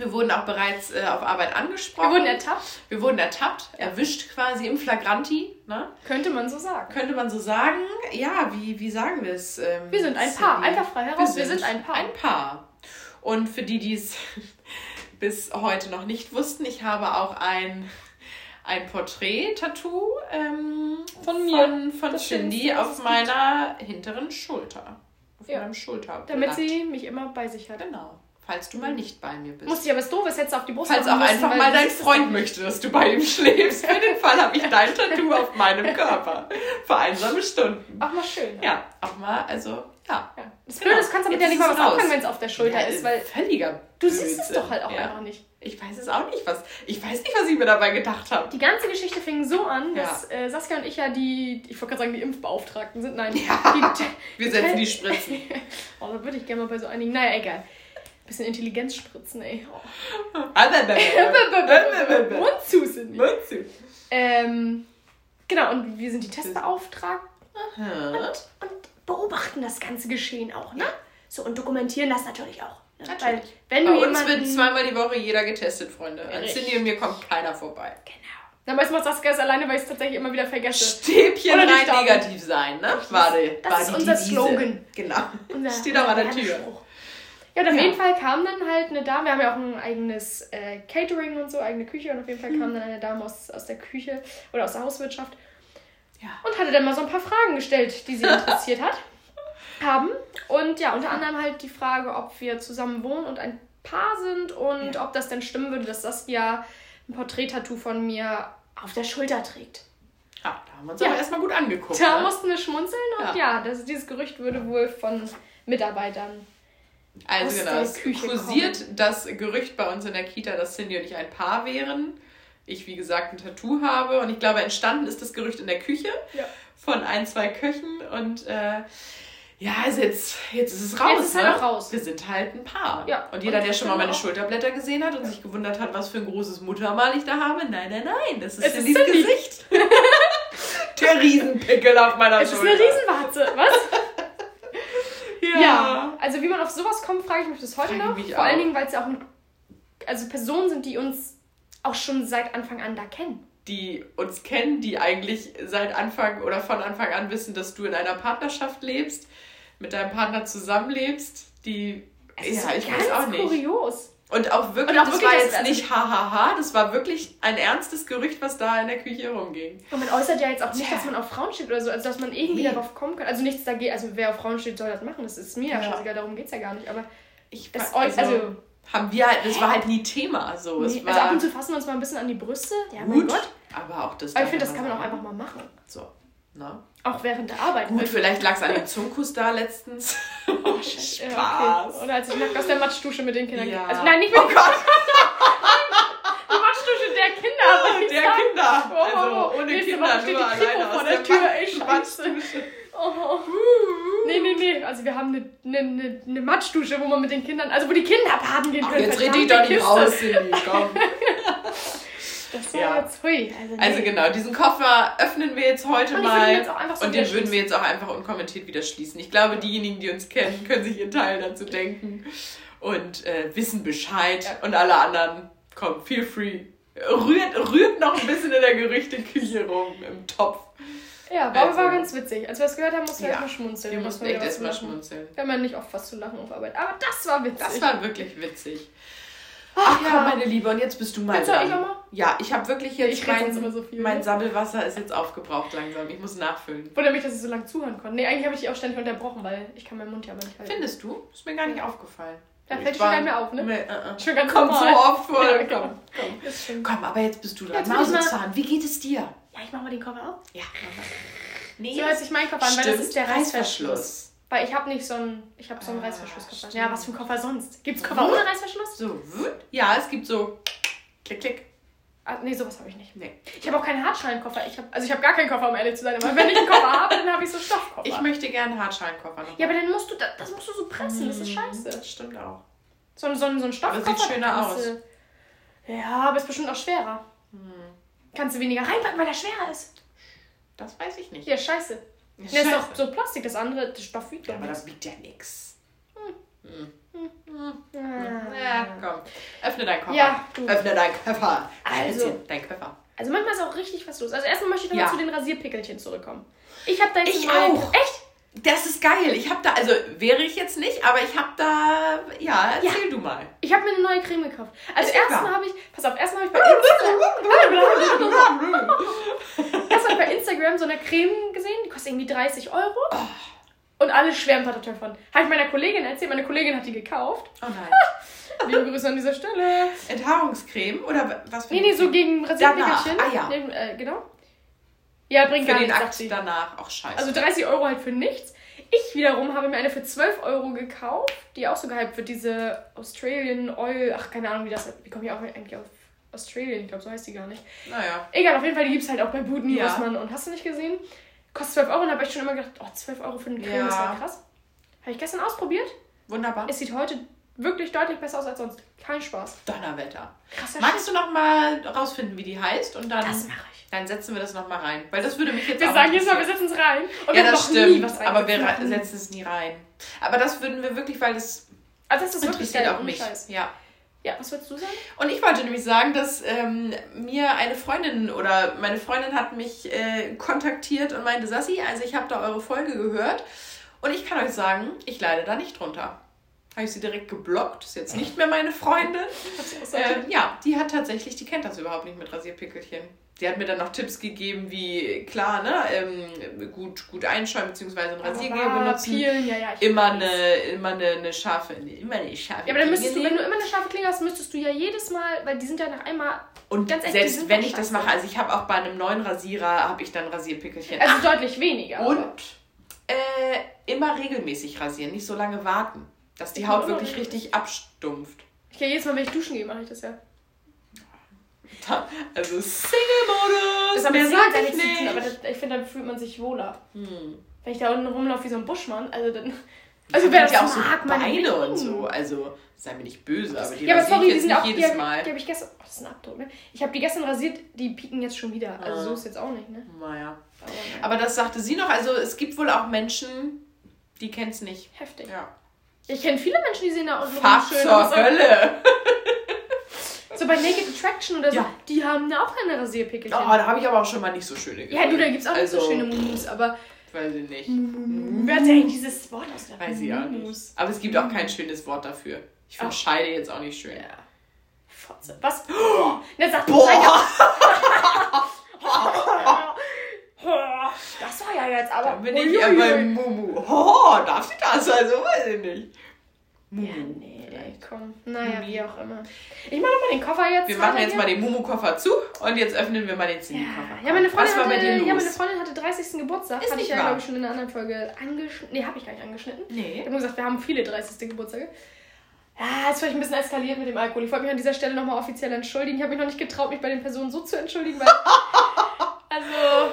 Speaker 1: Wir wurden auch bereits äh, auf Arbeit angesprochen.
Speaker 2: Wir wurden ertappt.
Speaker 1: Wir wurden ertappt, erwischt quasi im Flagranti. Ne?
Speaker 2: Könnte man so sagen.
Speaker 1: Könnte man so sagen. Ja, wie, wie sagen wir es? Ähm,
Speaker 2: wir sind ein Paar. Einfach frei heraus. Wir sind, wir sind ein Paar.
Speaker 1: Ein Paar. Und für die, die es bis heute noch nicht wussten, ich habe auch ein, ein Porträt-Tattoo ähm, von mir, von, von Shindy auf meiner hinteren Schulter. Auf ja. meinem Schulter.
Speaker 2: Damit sie mich immer bei sich hat.
Speaker 1: Genau falls du mal nicht bei mir bist.
Speaker 2: Muss ich aber es doof ist, hättest du auf die Brust
Speaker 1: Falls auch müssen, einfach mal dein Freund möchte, dass du bei ihm schläfst. Für den Fall habe ich dein Tattoo auf meinem Körper. Für einsame Stunden.
Speaker 2: Auch mal schön.
Speaker 1: Ja, ja auch mal, also, ja. ja.
Speaker 2: Das Blöde ist, kannst du damit ja nicht mal was anfangen, wenn es auf der Schulter ja, ist, weil.
Speaker 1: Völliger.
Speaker 2: Du siehst es doch halt auch einfach nicht.
Speaker 1: Ich weiß es auch nicht, was. Ich weiß nicht, was ich mir dabei gedacht habe.
Speaker 2: Die ganze Geschichte fing so an, dass äh, Saskia und ich ja die, ich wollte gerade sagen, die Impfbeauftragten sind. Nein, ja,
Speaker 1: die, wir setzen die Spritzen.
Speaker 2: oh, da würde ich gerne mal bei so einigen. Naja, egal. Bisschen Intelligenz spritzen, ey. Oh. Mund zu sind Mund zu. Ähm, genau, und wir sind die Testbeauftragten und, und, beobachten das ganze Geschehen auch, ne? So, und dokumentieren das natürlich auch.
Speaker 1: Ne? Natürlich. Weil, wenn Bei du uns wird zweimal die Woche jeder getestet, Freunde. An Cindy und mir kommt keiner vorbei.
Speaker 2: Genau. Dann weiß man Saskia ist alleine, weil ich es tatsächlich immer wieder vergesse.
Speaker 1: Stäbchen rein negativ sein, ne? Warte.
Speaker 2: Das ist unser Slogan.
Speaker 1: Genau. Unser, Steht auch an der Tür. Spruch.
Speaker 2: Ja, und auf ja. jeden Fall kam dann halt eine Dame, wir haben ja auch ein eigenes äh, Catering und so, eigene Küche und auf jeden Fall kam mhm. dann eine Dame aus, aus der Küche oder aus der Hauswirtschaft ja. und hatte dann mal so ein paar Fragen gestellt, die sie interessiert hat, haben. Und ja, unter anderem halt die Frage, ob wir zusammen wohnen und ein Paar sind und ja. ob das denn stimmen würde, dass das ja ein Porträt-Tattoo von mir auf der Schulter trägt.
Speaker 1: Ja, da haben wir uns ja. aber erstmal gut angeguckt.
Speaker 2: Da ne? mussten wir schmunzeln und ja, ja das, dieses Gerücht würde wohl von Mitarbeitern
Speaker 1: also genau, es kursiert kommen. das Gerücht bei uns in der Kita, dass Cindy und ich ein Paar wären. Ich, wie gesagt, ein Tattoo habe. Und ich glaube, entstanden ist das Gerücht in der Küche ja. von ein, zwei Köchen. Und äh, ja, also jetzt, jetzt ist es raus. Jetzt ist ne? halt raus. Wir sind halt ein Paar. Ja. Und jeder, und der schon mal meine Schulterblätter gesehen hat und ja. sich gewundert hat, was für ein großes Muttermal ich da habe, nein, nein, nein, das ist es Cindys Cindy. Gesicht. der Riesenpickel auf meiner
Speaker 2: es Schulter. Es ist eine Riesenwarze. Was? Also wie man auf sowas kommt, frage ich mich bis heute noch. Vor auch. allen Dingen, weil es ja auch also Personen sind, die uns auch schon seit Anfang an da kennen.
Speaker 1: Die uns kennen, die eigentlich seit Anfang oder von Anfang an wissen, dass du in einer Partnerschaft lebst, mit deinem Partner zusammenlebst, die. Es ja, ich weiß auch nicht. kurios. Und auch wirklich, und auch das wirklich war jetzt das, nicht hahaha, das war wirklich ein ernstes Gerücht, was da in der Küche rumging.
Speaker 2: Und man äußert ja jetzt auch nicht, dass man auf Frauen steht oder so, also dass man irgendwie nee. darauf kommen kann. Also nichts dagegen, also wer auf Frauen steht, soll das machen, das ist mir ja, scheißegal, darum geht es ja gar nicht. Aber ich das also,
Speaker 1: also haben wir halt, das war halt nie Thema. So.
Speaker 2: Nee, also ab und zu fassen wir uns mal ein bisschen an die Brüste. Ja, gut, mein Gott. Aber auch das. Aber ich finde, das kann man auch einfach mal machen. So. Ne? Auch während der Arbeit.
Speaker 1: Gut, vielleicht lag es an dem Zunkus da letztens. Oh,
Speaker 2: Spaß. Ja, okay. Oder als ich nackt aus der Matschdusche mit den Kindern. Ja. Also, nein, nicht mit oh Gott. die Matschdusche der Kinder. Der sagen. Kinder. Oh, also ohne Kinder, Woche nur alleine vor der, Tür. Ey, Scheiße. Oh. Nee, nee, nee. Also wir haben eine, eine, eine Matschdusche, wo man mit den Kindern, also wo die Kinder baden gehen können. Ach, jetzt rede ich doch nicht raus, Cindy, komm.
Speaker 1: Das war ja. jetzt hui. Also, nee. also, genau, diesen Koffer öffnen wir jetzt heute und mal. Jetzt so und den würden wir jetzt auch einfach unkommentiert wieder schließen. Ich glaube, diejenigen, die uns kennen, können sich ihren Teil dazu denken und äh, wissen Bescheid. Ja. Und alle anderen, komm, feel free. Rührt, rührt noch ein bisschen in der Gerüchteküche rum, im Topf.
Speaker 2: Ja, war, also, war ganz witzig. Als wir es gehört haben, mussten wir ja, erstmal schmunzeln. Wir mussten echt erstmal schmunzeln. Haben ja nicht oft was zu lachen auf Arbeit. Aber das war witzig.
Speaker 1: Das war wirklich witzig. Ach, ja. komm, meine Liebe, und jetzt bist du mal jetzt dran. Ich auch mal? Ja, ich habe wirklich jetzt ich mein, so viel, mein Sammelwasser ist jetzt aufgebraucht langsam. Ich muss nachfüllen.
Speaker 2: Wundert mich, dass ich so lange zuhören konnte. Nee, eigentlich habe ich dich auch ständig unterbrochen, weil ich kann meinen Mund ja aber nicht
Speaker 1: halten. Findest du? Ist mir gar nicht aufgefallen.
Speaker 2: Da fällt schon gar nicht mehr auf, ne? Nee, uh, uh. Schon ganz
Speaker 1: Kommt so oft vor. Ja, komm, komm. komm, aber jetzt bist du dran. Mausezahn, wie geht es dir?
Speaker 2: Ja, ich mach mal den Koffer auf. Ja. Nee, so hört sich mein Koffer an, weil das ist der Reißverschluss. Weil ich habe nicht so einen, ich habe so einen ah, Reißverschlusskoffer. Ja, was für ein Koffer sonst? Gibt es Koffer ohne Reißverschluss?
Speaker 1: So, ja, es gibt so klick, klick.
Speaker 2: Ah, nee, sowas habe ich nicht. Nee. Ich habe auch keinen Hartschalenkoffer. Ich hab, also ich habe gar keinen Koffer, um ehrlich zu sein. Aber wenn ich einen Koffer habe, dann habe ich so Stoffkoffer.
Speaker 1: Ich möchte gerne einen Hartschalenkoffer.
Speaker 2: Ja, aber dann musst du, das musst du so pressen. Das ist mhm, scheiße. Das
Speaker 1: stimmt auch.
Speaker 2: So, so, so ein Stoffkoffer. Aber sieht schöner aus. Ja, aber ist bestimmt auch schwerer. Hm. Kannst du weniger reinpacken, weil er schwerer ist.
Speaker 1: Das weiß ich nicht.
Speaker 2: Ja, scheiße. Ja, das ist doch so Plastik, das andere, das Stoff
Speaker 1: wiegt ja, aber das wiegt ja nix. Hm. Hm. Ja, komm. Öffne deinen Koffer. Ja, du. Öffne deinen Koffer.
Speaker 2: Also, dein Koffer. Also manchmal ist auch richtig was los. Also erstmal möchte ich nochmal ja. zu den Rasierpickelchen zurückkommen. Ich habe da jetzt
Speaker 1: Ich auch. Echt? Das ist geil. Ich habe da, also wäre ich jetzt nicht, aber ich habe da, ja, erzähl ja. du mal.
Speaker 2: Ich habe mir eine neue Creme gekauft. Also erstmal habe ich, pass auf, erstmal habe ich bei Instagram, erstmal bei Instagram so eine Creme gesehen, die kostet irgendwie 30 Euro. Oh. Und alle schwärmen davon. Habe ich meiner Kollegin erzählt, meine Kollegin hat die gekauft. Oh nein. Liebe Grüße an dieser Stelle.
Speaker 1: Enthaarungsceme oder was
Speaker 2: für Nee, nee, so gegen Rasierpickelchen. Ah ja. Neben, äh, genau. Ja, bringt für gar den nichts. Akt danach. Auch scheiße. Also 30 Euro halt für nichts. Ich wiederum habe mir eine für 12 Euro gekauft, die auch so gehypt wird, diese Australian Oil, ach keine Ahnung, wie das Wie komme ich auch eigentlich auf Australian? Ich glaube, so heißt die gar nicht. Naja. Egal, auf jeden Fall, die gibt es halt auch bei Buden, ja. und hast du nicht gesehen? Kostet 12 Euro und habe ich schon immer gedacht, oh, 12 Euro für eine Creme, ja. das wäre krass. Habe ich gestern ausprobiert. Wunderbar. Es sieht heute wirklich deutlich besser aus als sonst. Kein Spaß.
Speaker 1: Donnerwetter. Krasser Magst du noch mal rausfinden, wie die heißt? Und dann, das mache ich. Dann setzen wir das noch mal rein. Weil das würde mich jetzt
Speaker 2: Wir sagen jetzt mal, wir setzen es rein.
Speaker 1: Und ja, das stimmt. aber wir setzen es nie rein. Aber das würden wir wirklich, weil das, also das ist interessiert auch mich. Ja.
Speaker 2: Ja, was wolltest du sagen?
Speaker 1: Und ich wollte nämlich sagen, dass ähm, mir eine Freundin oder meine Freundin hat mich äh, kontaktiert und meinte, Sassi, also ich habe da eure Folge gehört und ich kann euch sagen, ich leide da nicht drunter. Habe ich sie direkt geblockt, ist jetzt nicht mehr meine Freundin. äh, ja, die hat tatsächlich, die kennt das überhaupt nicht mit Rasierpickelchen. Die hat mir dann noch Tipps gegeben, wie klar, ne, ähm, gut, gut einschauen, beziehungsweise ein Rasiergel benutzen. Ja, ja, immer, eine, immer eine, eine scharfe, immer eine scharfe
Speaker 2: Ja, aber dann müsstest du, wenn du immer eine scharfe Klinge hast, müsstest du ja jedes Mal, weil die sind ja nach einmal
Speaker 1: und echt, selbst wenn ich das mache, also ich habe auch bei einem neuen Rasierer, habe ich dann Rasierpickelchen.
Speaker 2: Also Ach, deutlich weniger.
Speaker 1: Und äh, immer regelmäßig rasieren, nicht so lange warten, dass die Haut wirklich richtig abstumpft.
Speaker 2: Ich kann jedes Mal, wenn ich duschen gehe, mache ich das ja.
Speaker 1: Also Single-Modus. Das haben wir
Speaker 2: gesagt, ich nicht. aber das, ich finde, dann fühlt man sich wohler. Hm. Wenn ich da unten rumlaufe wie so ein Buschmann, also dann. Also wer das ja auch so
Speaker 1: Beine und so, also sei mir nicht böse, aber die ja, aber sorry, die sind
Speaker 2: auch, jedes die Mal. Hab, die habe ich gestern, oh, das ist ein Abdruck, ne? Ich habe die gestern rasiert, die pieken jetzt schon wieder. Also ah. so ist jetzt auch nicht, ne?
Speaker 1: Naja. Aber, aber das sagte sie noch, also es gibt wohl auch Menschen, die kennen es nicht.
Speaker 2: Heftig.
Speaker 1: Ja.
Speaker 2: Ich kenne viele Menschen, die sehen da unten Fach schön zur Hölle. So bei Naked Attraction oder so, ja. die haben da auch keine Rasierpickel.
Speaker 1: Oh, da habe ich aber auch schon mal nicht so schöne
Speaker 2: gesehen. Ja, du, da gibt es auch also, nicht so also schöne Mumus, aber.
Speaker 1: Weiß ich nicht.
Speaker 2: Wer hat eigentlich dieses Wort aus
Speaker 1: der Weiß ich auch nicht. Aber es gibt auch kein schönes Wort dafür. Ich finde Scheide jetzt auch nicht schön. Ja.
Speaker 2: Fotze. Was? Oh, ne, sag Boah! das war ja jetzt aber. Da
Speaker 1: bin ich ja beim Mumu. Oh, darf sie das? Also, weiß ich nicht.
Speaker 2: Mumu. Ja, nee, ey, komm. Naja, wie auch immer. Ich mache mal den Koffer jetzt.
Speaker 1: Wir machen jetzt hier. mal den Mumu-Koffer zu und jetzt öffnen wir mal den Zinni-Koffer.
Speaker 2: Ja. ja, meine Freundin Was war hatte? Ja, meine Freundin hatte 30. Geburtstag. Ist Hatte ich ja, glaube ich, schon in einer anderen Folge angeschnitten. Nee, habe ich gar nicht angeschnitten. Nee. Ich habe gesagt, wir haben viele 30. Geburtstage. Ja, ist vielleicht ein bisschen eskaliert mit dem Alkohol. Ich wollte mich an dieser Stelle nochmal offiziell entschuldigen. Ich habe mich noch nicht getraut, mich bei den Personen so zu entschuldigen, weil. also,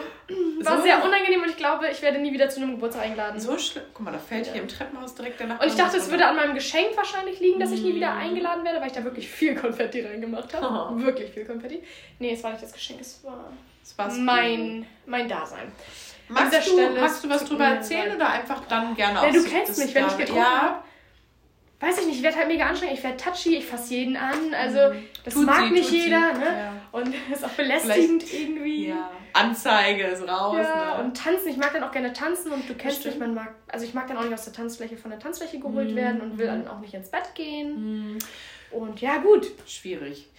Speaker 2: war so. sehr unangenehm und ich glaube, ich werde nie wieder zu einem Geburtstag eingeladen.
Speaker 1: So schlimm. Guck mal, da fällt ja. hier im Treppenhaus direkt der
Speaker 2: Nachbar. Und ich dachte, es würde an meinem Geschenk wahrscheinlich liegen, dass ich nie wieder mm. eingeladen werde, weil ich da wirklich viel Konfetti reingemacht habe. Oh. Wirklich viel Konfetti. Nee, es war nicht das Geschenk, es war mein, mein Dasein.
Speaker 1: Magst du, Stelle, magst du was drüber erzählen oder einfach dann gerne
Speaker 2: ja, Du kennst mich, wenn ich getrunken ja. habe weiß ich nicht, ich werde halt mega anstrengend, ich werde touchy, ich fasse jeden an, also mhm. Das tut mag sie, nicht jeder, sie. ne? Ja. Und ist auch belästigend Vielleicht, irgendwie.
Speaker 1: Ja. Anzeige ist raus, ja,
Speaker 2: ne? Und tanzen, ich mag dann auch gerne tanzen und du kennst mich, man mag, also ich mag dann auch nicht aus der Tanzfläche von der Tanzfläche geholt mhm. werden und will dann auch nicht ins Bett gehen. Mhm. Und ja, gut.
Speaker 1: Schwierig.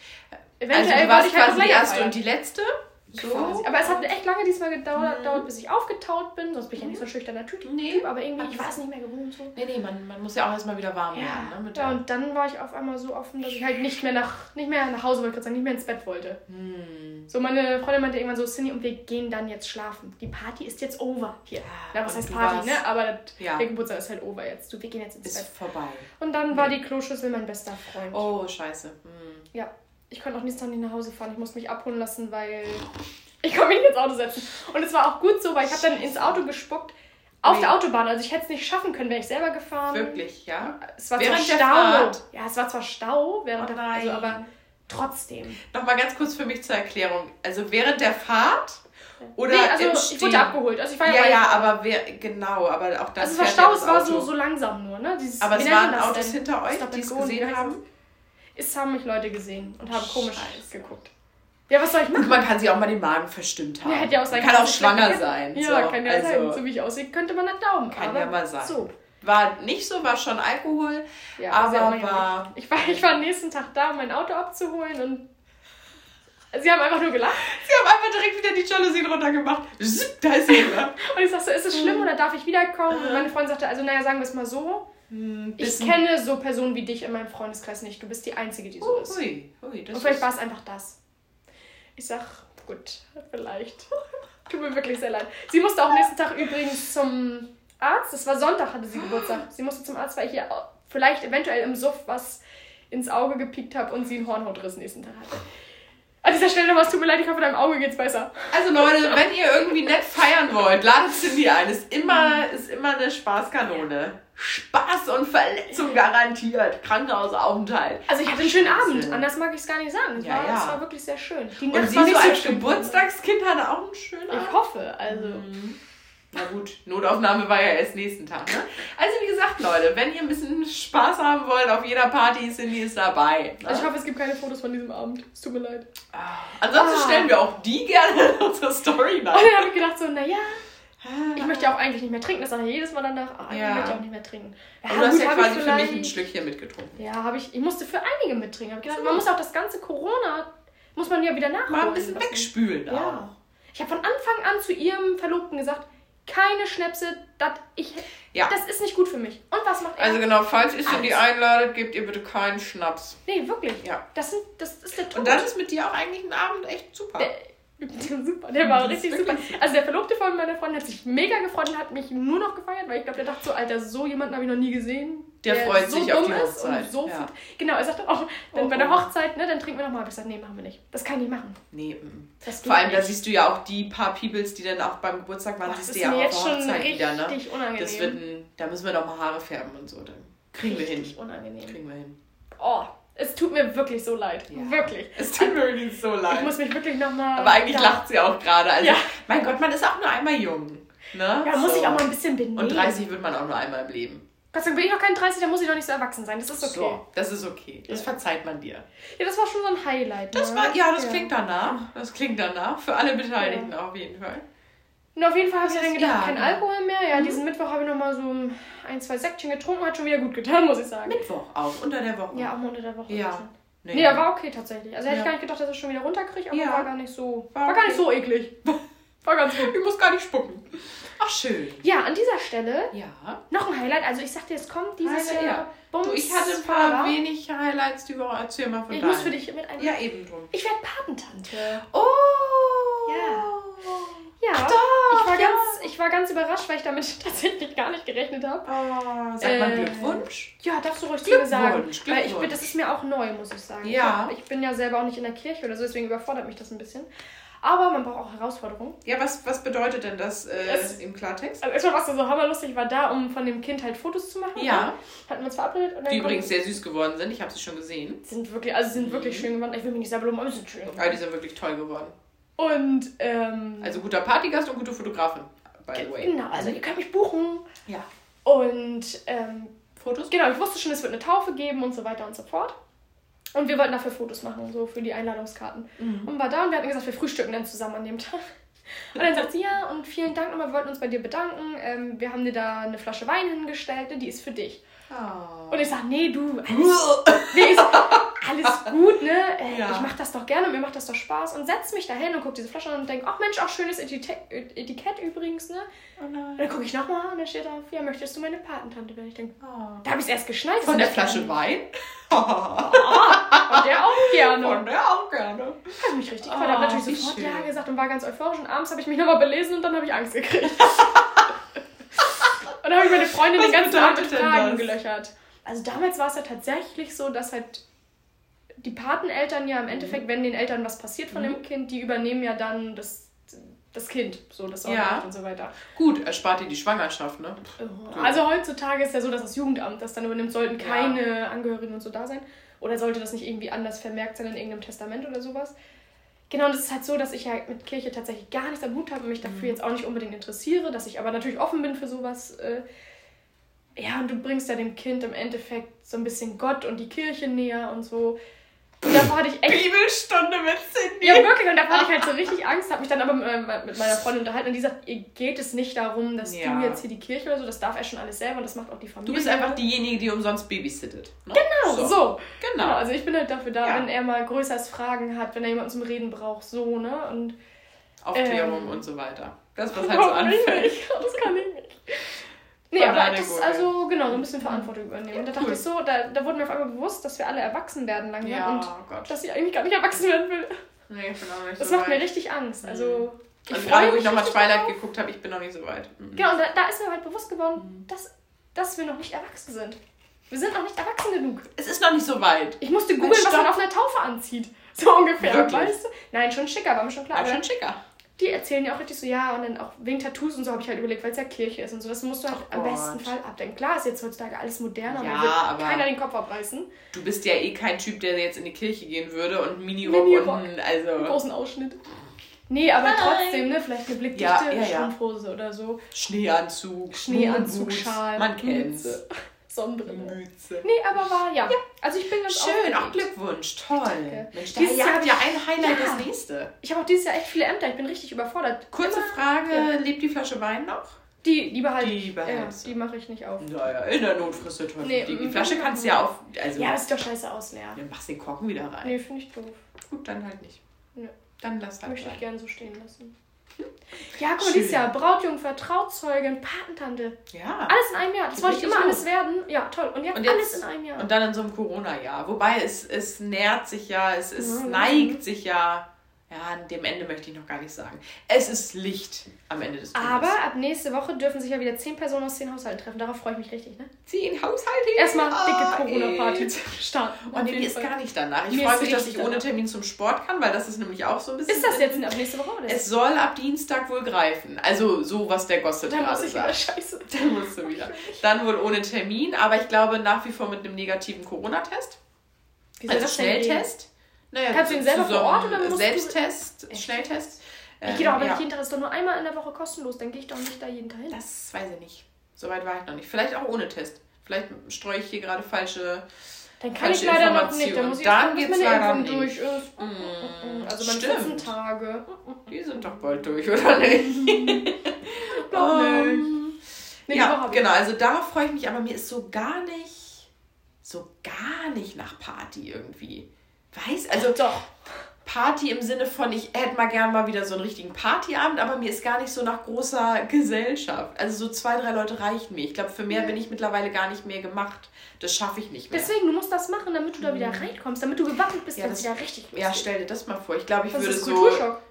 Speaker 1: Eventuell also du warst halt quasi die erste und die letzte?
Speaker 2: So. Quasi. Aber es hat echt lange diesmal gedauert, mhm. bis ich aufgetaut bin. Sonst bin ich ja nicht so ein schüchterner Typ. Nee. Aber irgendwie, ich war es nicht mehr gewohnt. So.
Speaker 1: Nee, nee, man, man muss ja auch erstmal wieder warm
Speaker 2: ja.
Speaker 1: werden.
Speaker 2: Ne, ja, und dann war ich auf einmal so offen, dass ich halt nicht mehr nach, nicht mehr nach Hause wollte, gerade sagen, nicht mehr ins Bett wollte. Mhm. So, meine Freundin meinte irgendwann so, Cindy, und wir gehen dann jetzt schlafen. Die Party ist jetzt over. Hier. Ja, was heißt Party, ne? Aber das, ja. der Geburtstag ist halt over jetzt. Du, wir gehen jetzt ins
Speaker 1: ist
Speaker 2: Bett.
Speaker 1: Ist vorbei.
Speaker 2: Und dann war die Kloschüssel mein bester Freund.
Speaker 1: Oh, scheiße. Mhm.
Speaker 2: Ja. Ich konnte auch nächsten Tag nicht nach Hause fahren. Ich musste mich abholen lassen, weil ich konnte mich nicht ins Auto setzen. Und es war auch gut so, weil ich habe dann ins Auto gespuckt. Auf nee. der Autobahn. Also ich hätte es nicht schaffen können, wäre ich selber gefahren.
Speaker 1: Wirklich, ja?
Speaker 2: Es war während zwar Stau. Ja, es war zwar Stau während oh der also aber trotzdem.
Speaker 1: Nochmal ganz kurz für mich zur Erklärung. Also während der Fahrt oder nee,
Speaker 2: also im ich wurde abgeholt. Also ich war
Speaker 1: ja, ja, ja aber wer, genau, aber auch das.
Speaker 2: Also es war Stau, es war so, so langsam nur, ne?
Speaker 1: Dieses, aber es waren Autos hinter euch, die es gesehen haben?
Speaker 2: Es haben mich Leute gesehen und haben komisch Scheiße. geguckt. Ja, was soll ich machen?
Speaker 1: Und man kann sich auch mal den Magen verstimmt haben. Ja, hätte ja auch sein kann auch schwanger sein.
Speaker 2: Ja, so. kann ja also, sein. So wie ich aussehe, könnte man einen Daumen
Speaker 1: Kann aber ja mal sein. So. War nicht so, war schon Alkohol, ja, aber war...
Speaker 2: Ich war, ich war am nächsten Tag da, um mein Auto abzuholen und Sie haben einfach nur gelacht.
Speaker 1: Sie haben einfach direkt wieder die Jalousien runtergemacht. Da ist sie
Speaker 2: wieder. und ich sagte so, ist es schlimm oder darf ich wiederkommen? Und meine Freundin sagte, also naja, sagen wir es mal so. Hm, ich kenne so Personen wie dich in meinem Freundeskreis nicht. Du bist die Einzige, die so oh, ist. Ui, ui, und vielleicht war es einfach das. Ich sag, gut, vielleicht. Tut mir wirklich sehr leid. Sie musste auch nächsten Tag übrigens zum Arzt. Es war Sonntag, hatte sie Geburtstag. Sie musste zum Arzt, weil ich ihr vielleicht eventuell im Suff was ins Auge gepiekt habe und sie einen Hornhautriss nächsten Tag hatte. An dieser Stelle nochmal, es tut mir leid, ich hoffe, deinem Auge geht's besser.
Speaker 1: Also Leute, wenn ihr irgendwie nett feiern wollt, ladet Cindy ein. Ist immer, ist immer eine Spaßkanone. Spaß und Verletzung garantiert. Krankenhausaufenthalt.
Speaker 2: Also ich hatte einen schönen Abend, anders mag ich es gar nicht sagen. Es, ja, war, ja. es war wirklich sehr schön.
Speaker 1: Die und sie so als Geburtstagskind hatte auch einen schönen
Speaker 2: Abend. Ich hoffe, also. Mhm.
Speaker 1: Na gut, Notaufnahme war ja erst nächsten Tag. Ne? Also wie gesagt, Leute, wenn ihr ein bisschen Spaß haben wollt, auf jeder Party sind die dabei.
Speaker 2: Ne? Also ich hoffe, es gibt keine Fotos von diesem Abend. Es tut mir leid.
Speaker 1: Ah, ansonsten ah. stellen wir auch die gerne in unsere Story
Speaker 2: nach. Und dann habe ich gedacht so, naja, ich möchte ja auch eigentlich nicht mehr trinken. Das sage ich jedes Mal danach. Ah, ich möchte auch nicht mehr trinken.
Speaker 1: Ja, du hast ja quasi für mich ein Schlückchen mitgetrunken.
Speaker 2: Ja, habe ich. Ich musste für einige mittrinken. Hab gedacht, man muss auch das ganze Corona, muss man ja wieder nachholen.
Speaker 1: Mal ein bisschen wegspülen
Speaker 2: ja. auch. Ich habe von Anfang an zu ihrem Verlobten gesagt, keine Schnäpse, dat ich, ja. das ist nicht gut für mich. Und was macht er?
Speaker 1: Also genau, falls ihr die einladet, gebt ihr bitte keinen Schnaps.
Speaker 2: Nee, wirklich. Ja. Das, sind, das ist der
Speaker 1: Tod. Und dann ist mit dir auch eigentlich ein Abend echt super. Der,
Speaker 2: super, der war richtig super. Also der Verlobte von meiner Freundin hat sich mega gefreut und hat mich nur noch gefeiert, weil ich glaube, der dachte so, Alter, so jemanden habe ich noch nie gesehen.
Speaker 1: Der, der freut so sich auf die Hochzeit.
Speaker 2: So ja. Genau, er sagte auch, dann oh, bei der oh. Hochzeit, ne, dann trinken wir nochmal. Ich gesagt, nee, machen wir nicht. Das kann ich nicht machen.
Speaker 1: Nee. Mm. Vor allem, da siehst du ja auch die paar Peoples, die dann auch beim Geburtstag waren, Boah, siehst du ja auch auf der Hochzeit wieder, ne? Unangenehm. Das wird ein, da müssen wir doch mal Haare färben und so. Dann kriegen richtig wir hin.
Speaker 2: unangenehm.
Speaker 1: Kriegen wir hin.
Speaker 2: Oh, es tut mir wirklich so leid. Ja. Wirklich.
Speaker 1: Es tut mir wirklich so leid.
Speaker 2: Ich muss mich wirklich nochmal.
Speaker 1: Aber eigentlich lacht sie auch gerade. Also, ja. mein Gott, man ist auch nur einmal jung. Ne?
Speaker 2: Ja, so. muss ich auch mal ein bisschen benehmen.
Speaker 1: Und 30 wird man auch nur einmal im Leben.
Speaker 2: Gott sei Dank bin ich noch kein 30, da muss ich noch nicht so erwachsen sein. Das ist okay. So,
Speaker 1: das ist okay. Das ja. verzeiht man dir.
Speaker 2: Ja, das war schon so ein Highlight.
Speaker 1: Das
Speaker 2: ne?
Speaker 1: war, ja, das ja. klingt danach. Das klingt danach. Für alle Beteiligten ja. auf jeden Fall.
Speaker 2: Und auf jeden Fall habe ich dann gedacht, kein Alkohol mehr. Ja, mhm. diesen Mittwoch habe ich nochmal so ein, zwei Säckchen getrunken. Hat schon wieder gut getan, muss ich sagen.
Speaker 1: Mittwoch auch, unter der Woche.
Speaker 2: Ja, auch unter der Woche. Ja. Nee, nee, war okay tatsächlich. Also hätte ich gar nicht gedacht, dass ich schon wieder runterkriege, aber war gar nicht so. War, war gar nicht so eklig.
Speaker 1: War ganz gut. Ich muss gar nicht spucken. Ach, schön.
Speaker 2: Ja, an dieser Stelle ja. noch ein Highlight. Also ich sagte, es kommt dieses Jahr. Ja.
Speaker 1: du, ich hatte ein paar Fahrer. wenig Highlights die Woche. Erzähl mal von
Speaker 2: Ich muss für dich mit
Speaker 1: einem... Ja, eben drum.
Speaker 2: Ich werde Patentante.
Speaker 1: Oh!
Speaker 2: Ja. Ja, doch, ich, war ja. ganz, ich war ganz überrascht, weil ich damit tatsächlich gar nicht gerechnet habe.
Speaker 1: Oh, sag äh, mal Glückwunsch.
Speaker 2: Ja, darfst du ruhig Glückwunsch, sagen. Glückwunsch. Weil ich, das ist mir auch neu, muss ich sagen. Ja. Ich bin ja selber auch nicht in der Kirche oder so, deswegen überfordert mich das ein bisschen. Aber man braucht auch Herausforderungen.
Speaker 1: Ja, was, was bedeutet denn das äh, es, im Klartext?
Speaker 2: Also erstmal was so hammerlustig war da, um von dem Kind halt Fotos zu machen. Ja. Hatten wir uns verabredet.
Speaker 1: Und die übrigens sehr süß geworden sind. Ich habe sie schon gesehen.
Speaker 2: Sind wirklich, also sind mhm. wirklich schön geworden. Ich will mich nicht selber loben, aber sie sind schön geworden.
Speaker 1: Ja, die sind wirklich toll geworden.
Speaker 2: Und, ähm...
Speaker 1: Also guter Partygast und gute Fotografin, by the way.
Speaker 2: Genau, also ihr könnt mich buchen.
Speaker 1: Ja.
Speaker 2: Und, ähm... Fotos? Genau, ich wusste schon, es wird eine Taufe geben und so weiter und so fort. Und wir wollten dafür Fotos machen, so für die Einladungskarten. Mhm. Und war da und wir hatten gesagt, wir frühstücken dann zusammen an dem Tag. Und dann sagt sie, ja, und vielen Dank nochmal, wir wollten uns bei dir bedanken. Ähm, wir haben dir da eine Flasche Wein hingestellt, die ist für dich. Oh. Und ich sag, nee, du, alles, nee, alles gut, ne? Äh, ja. Ich mach das doch gerne, mir macht das doch Spaß. Und setz mich da hin und guck diese Flasche an und denk, ach Mensch, auch schönes Etikett, Etikett übrigens, ne? Oh. Und dann gucke ich nochmal und da steht drauf, ja, möchtest du meine Patentante werden? Ich denke, oh. da habe ich es erst geschnallt.
Speaker 1: Von der Flasche Wein?
Speaker 2: oh, von der auch gerne.
Speaker 1: Von der auch gerne.
Speaker 2: Habe mich richtig gefreut. Oh, habe natürlich sofort ja gesagt und war ganz euphorisch. Und abends habe ich mich nochmal belesen und dann habe ich Angst gekriegt. Und dann habe ich meine Freundin den ganzen Abend mit Fragen gelöchert. Also damals war es ja tatsächlich so, dass halt die Pateneltern ja im Endeffekt, mhm. wenn den Eltern was passiert von mhm. dem Kind, die übernehmen ja dann das, das Kind, so das Sorgerecht ja. und so weiter.
Speaker 1: Gut, erspart dir die Schwangerschaft, ne?
Speaker 2: So. Also heutzutage ist ja so, dass das Jugendamt das dann übernimmt, sollten keine ja. Angehörigen und so da sein. Oder sollte das nicht irgendwie anders vermerkt sein in irgendeinem Testament oder sowas? Genau, und es ist halt so, dass ich ja mit Kirche tatsächlich gar nichts am Hut habe und mich dafür mhm. jetzt auch nicht unbedingt interessiere, dass ich aber natürlich offen bin für sowas. Äh, ja, und du bringst ja dem Kind im Endeffekt so ein bisschen Gott und die Kirche näher und so. Und davor hatte ich
Speaker 1: echt. Bibelstunde mit Cindy.
Speaker 2: Ja, wirklich. Und davor hatte ich halt so richtig Angst, habe mich dann aber mit meiner Freundin unterhalten und die sagt, ihr geht es nicht darum, dass ja. du jetzt hier die Kirche oder so, das darf er schon alles selber und das macht auch die Familie.
Speaker 1: Du bist einfach diejenige, die umsonst babysittet.
Speaker 2: Ne? Genau, so. so. Genau. genau. Also ich bin halt dafür da, ja. wenn er mal größeres Fragen hat, wenn er jemanden zum Reden braucht, so, ne? Und.
Speaker 1: Aufklärung ähm, und so weiter. Das, was halt so anfällt.
Speaker 2: Nicht. Das kann ich nicht. Nee, aber das, ist also genau, so ein bisschen Verantwortung übernehmen. Ja, und da cool. dachte ich so, da, da wurde mir auf einmal bewusst, dass wir alle erwachsen werden langsam ja, und Gott. dass ich eigentlich gar nicht erwachsen werden will.
Speaker 1: Nee, ich bin auch nicht
Speaker 2: Das
Speaker 1: so
Speaker 2: macht weit. mir richtig Angst. Also, mhm.
Speaker 1: ich also gerade, wo ich nochmal Twilight drauf. geguckt habe, ich bin noch nicht so weit.
Speaker 2: Mhm. Genau, und da, da, ist mir halt bewusst geworden, mhm. dass, dass wir noch nicht erwachsen sind. Wir sind noch nicht erwachsen genug.
Speaker 1: Es ist noch nicht so weit.
Speaker 2: Ich musste googeln, was man auf einer Taufe anzieht. So ungefähr,
Speaker 1: Wirklich?
Speaker 2: weißt du? Nein, schon schicker, war mir schon klar.
Speaker 1: Aber schon schicker
Speaker 2: die erzählen ja auch richtig so, ja, und dann auch wegen Tattoos und so habe ich halt überlegt, weil es ja Kirche ist und so. Das musst du halt oh am besten Fall abdenken. Klar ist jetzt heutzutage alles moderner, ja, aber keiner den Kopf abreißen.
Speaker 1: Du bist ja eh kein Typ, der jetzt in die Kirche gehen würde und Mini-Rock Mini und also.
Speaker 2: Einen großen Ausschnitt. Nee, aber Nein. trotzdem, ne? Vielleicht eine blickdichte ja, ja, ja. Strumpfhose oder so.
Speaker 1: Schneeanzug.
Speaker 2: Schneeanzug, Schal.
Speaker 1: Man kennt's.
Speaker 2: Sonnenbrille. Mütze. Nee, aber war, ja. ja. Also ich bin ganz
Speaker 1: Schön, auch Glückwunsch, toll. Danke. Mensch, dieses Jahr habt ja ein Highlight ja. das nächste.
Speaker 2: Ich habe auch dieses Jahr echt viele Ämter, ich bin richtig überfordert.
Speaker 1: Kurze Immer, Frage, ja. lebt die Flasche Wein noch?
Speaker 2: Die, die behalte
Speaker 1: die
Speaker 2: ich. die mache ich nicht auf.
Speaker 1: Naja, in der Not frisst der Teufel. Nee, die, die Flasche kannst du ja auf. Also,
Speaker 2: ja, ist doch scheiße ausleeren.
Speaker 1: Dann machst du den Korken wieder rein.
Speaker 2: Nee, finde ich doof.
Speaker 1: Gut, dann halt nicht. Nö. Dann lass halt.
Speaker 2: Möchte rein. ich gerne so stehen lassen. Ja, guck mal, dieses Jahr Brautjungfer, Trauzeugin, Patentante.
Speaker 1: Ja.
Speaker 2: Alles in einem Jahr. Das wollte ich immer gut. alles werden. Ja, toll. Und jetzt, und jetzt, alles in einem Jahr.
Speaker 1: Und dann in so einem Corona-Jahr. Wobei es, es nährt sich ja, es, es ja, neigt sich ja ja, an dem Ende möchte ich noch gar nicht sagen. Es ist Licht am Ende des
Speaker 2: Tunnels. Aber ab nächste Woche dürfen sich ja wieder zehn Personen aus zehn Haushalten treffen. Darauf freue ich mich richtig, ne?
Speaker 1: Zehn Haushalte?
Speaker 2: Erstmal dicke Corona-Party starten.
Speaker 1: Und mir ist gar nicht danach. Ich freue mich, dass ich ohne Termin zum Sport kann, weil das ist nämlich auch so ein bisschen.
Speaker 2: Ist das jetzt ab nächste Woche? Oder?
Speaker 1: Es soll ab Dienstag wohl greifen. Also so, was der Gosset
Speaker 2: gerade sagt. Wieder scheiße.
Speaker 1: Dann musst du wieder. Dann wohl ohne Termin, aber ich glaube nach wie vor mit einem negativen Corona-Test. Also Schnelltest.
Speaker 2: Naja, Kannst du ihn selber vor Ort oder musst
Speaker 1: Selbsttest, du... Schnelltest.
Speaker 2: Ich gehe doch aber ähm, ja. nicht jeden Tag, das ist doch nur einmal in der Woche kostenlos, dann gehe ich doch nicht da jeden Tag hin.
Speaker 1: Das weiß ich nicht. Soweit war ich noch nicht. Vielleicht auch ohne Test. Vielleicht streue ich hier gerade falsche. Dann kann ich leider noch nicht. Dann muss ich dann jetzt geht's leider nicht. durch ist. Mm, also meine 14 Tage. Die sind doch bald durch, oder nicht? ich glaube nicht. Nee, ja, genau. Also darauf freue ich mich. Aber mir ist so gar nicht, so gar nicht nach Party irgendwie. Weiß, also doch. Party im Sinne von, ich hätte mal gern mal wieder so einen richtigen Partyabend, aber mir ist gar nicht so nach großer Gesellschaft. Also so zwei, drei Leute reichen mir. Ich glaube, für mehr bin ich mittlerweile gar nicht mehr gemacht. Das schaffe ich nicht
Speaker 2: mehr. Deswegen, du musst das machen, damit du da wieder mhm. reinkommst, damit du gewappnet bist, ja, das wieder
Speaker 1: richtig lustig. Ja, stell dir das mal vor. Ich glaube, ich das würde so.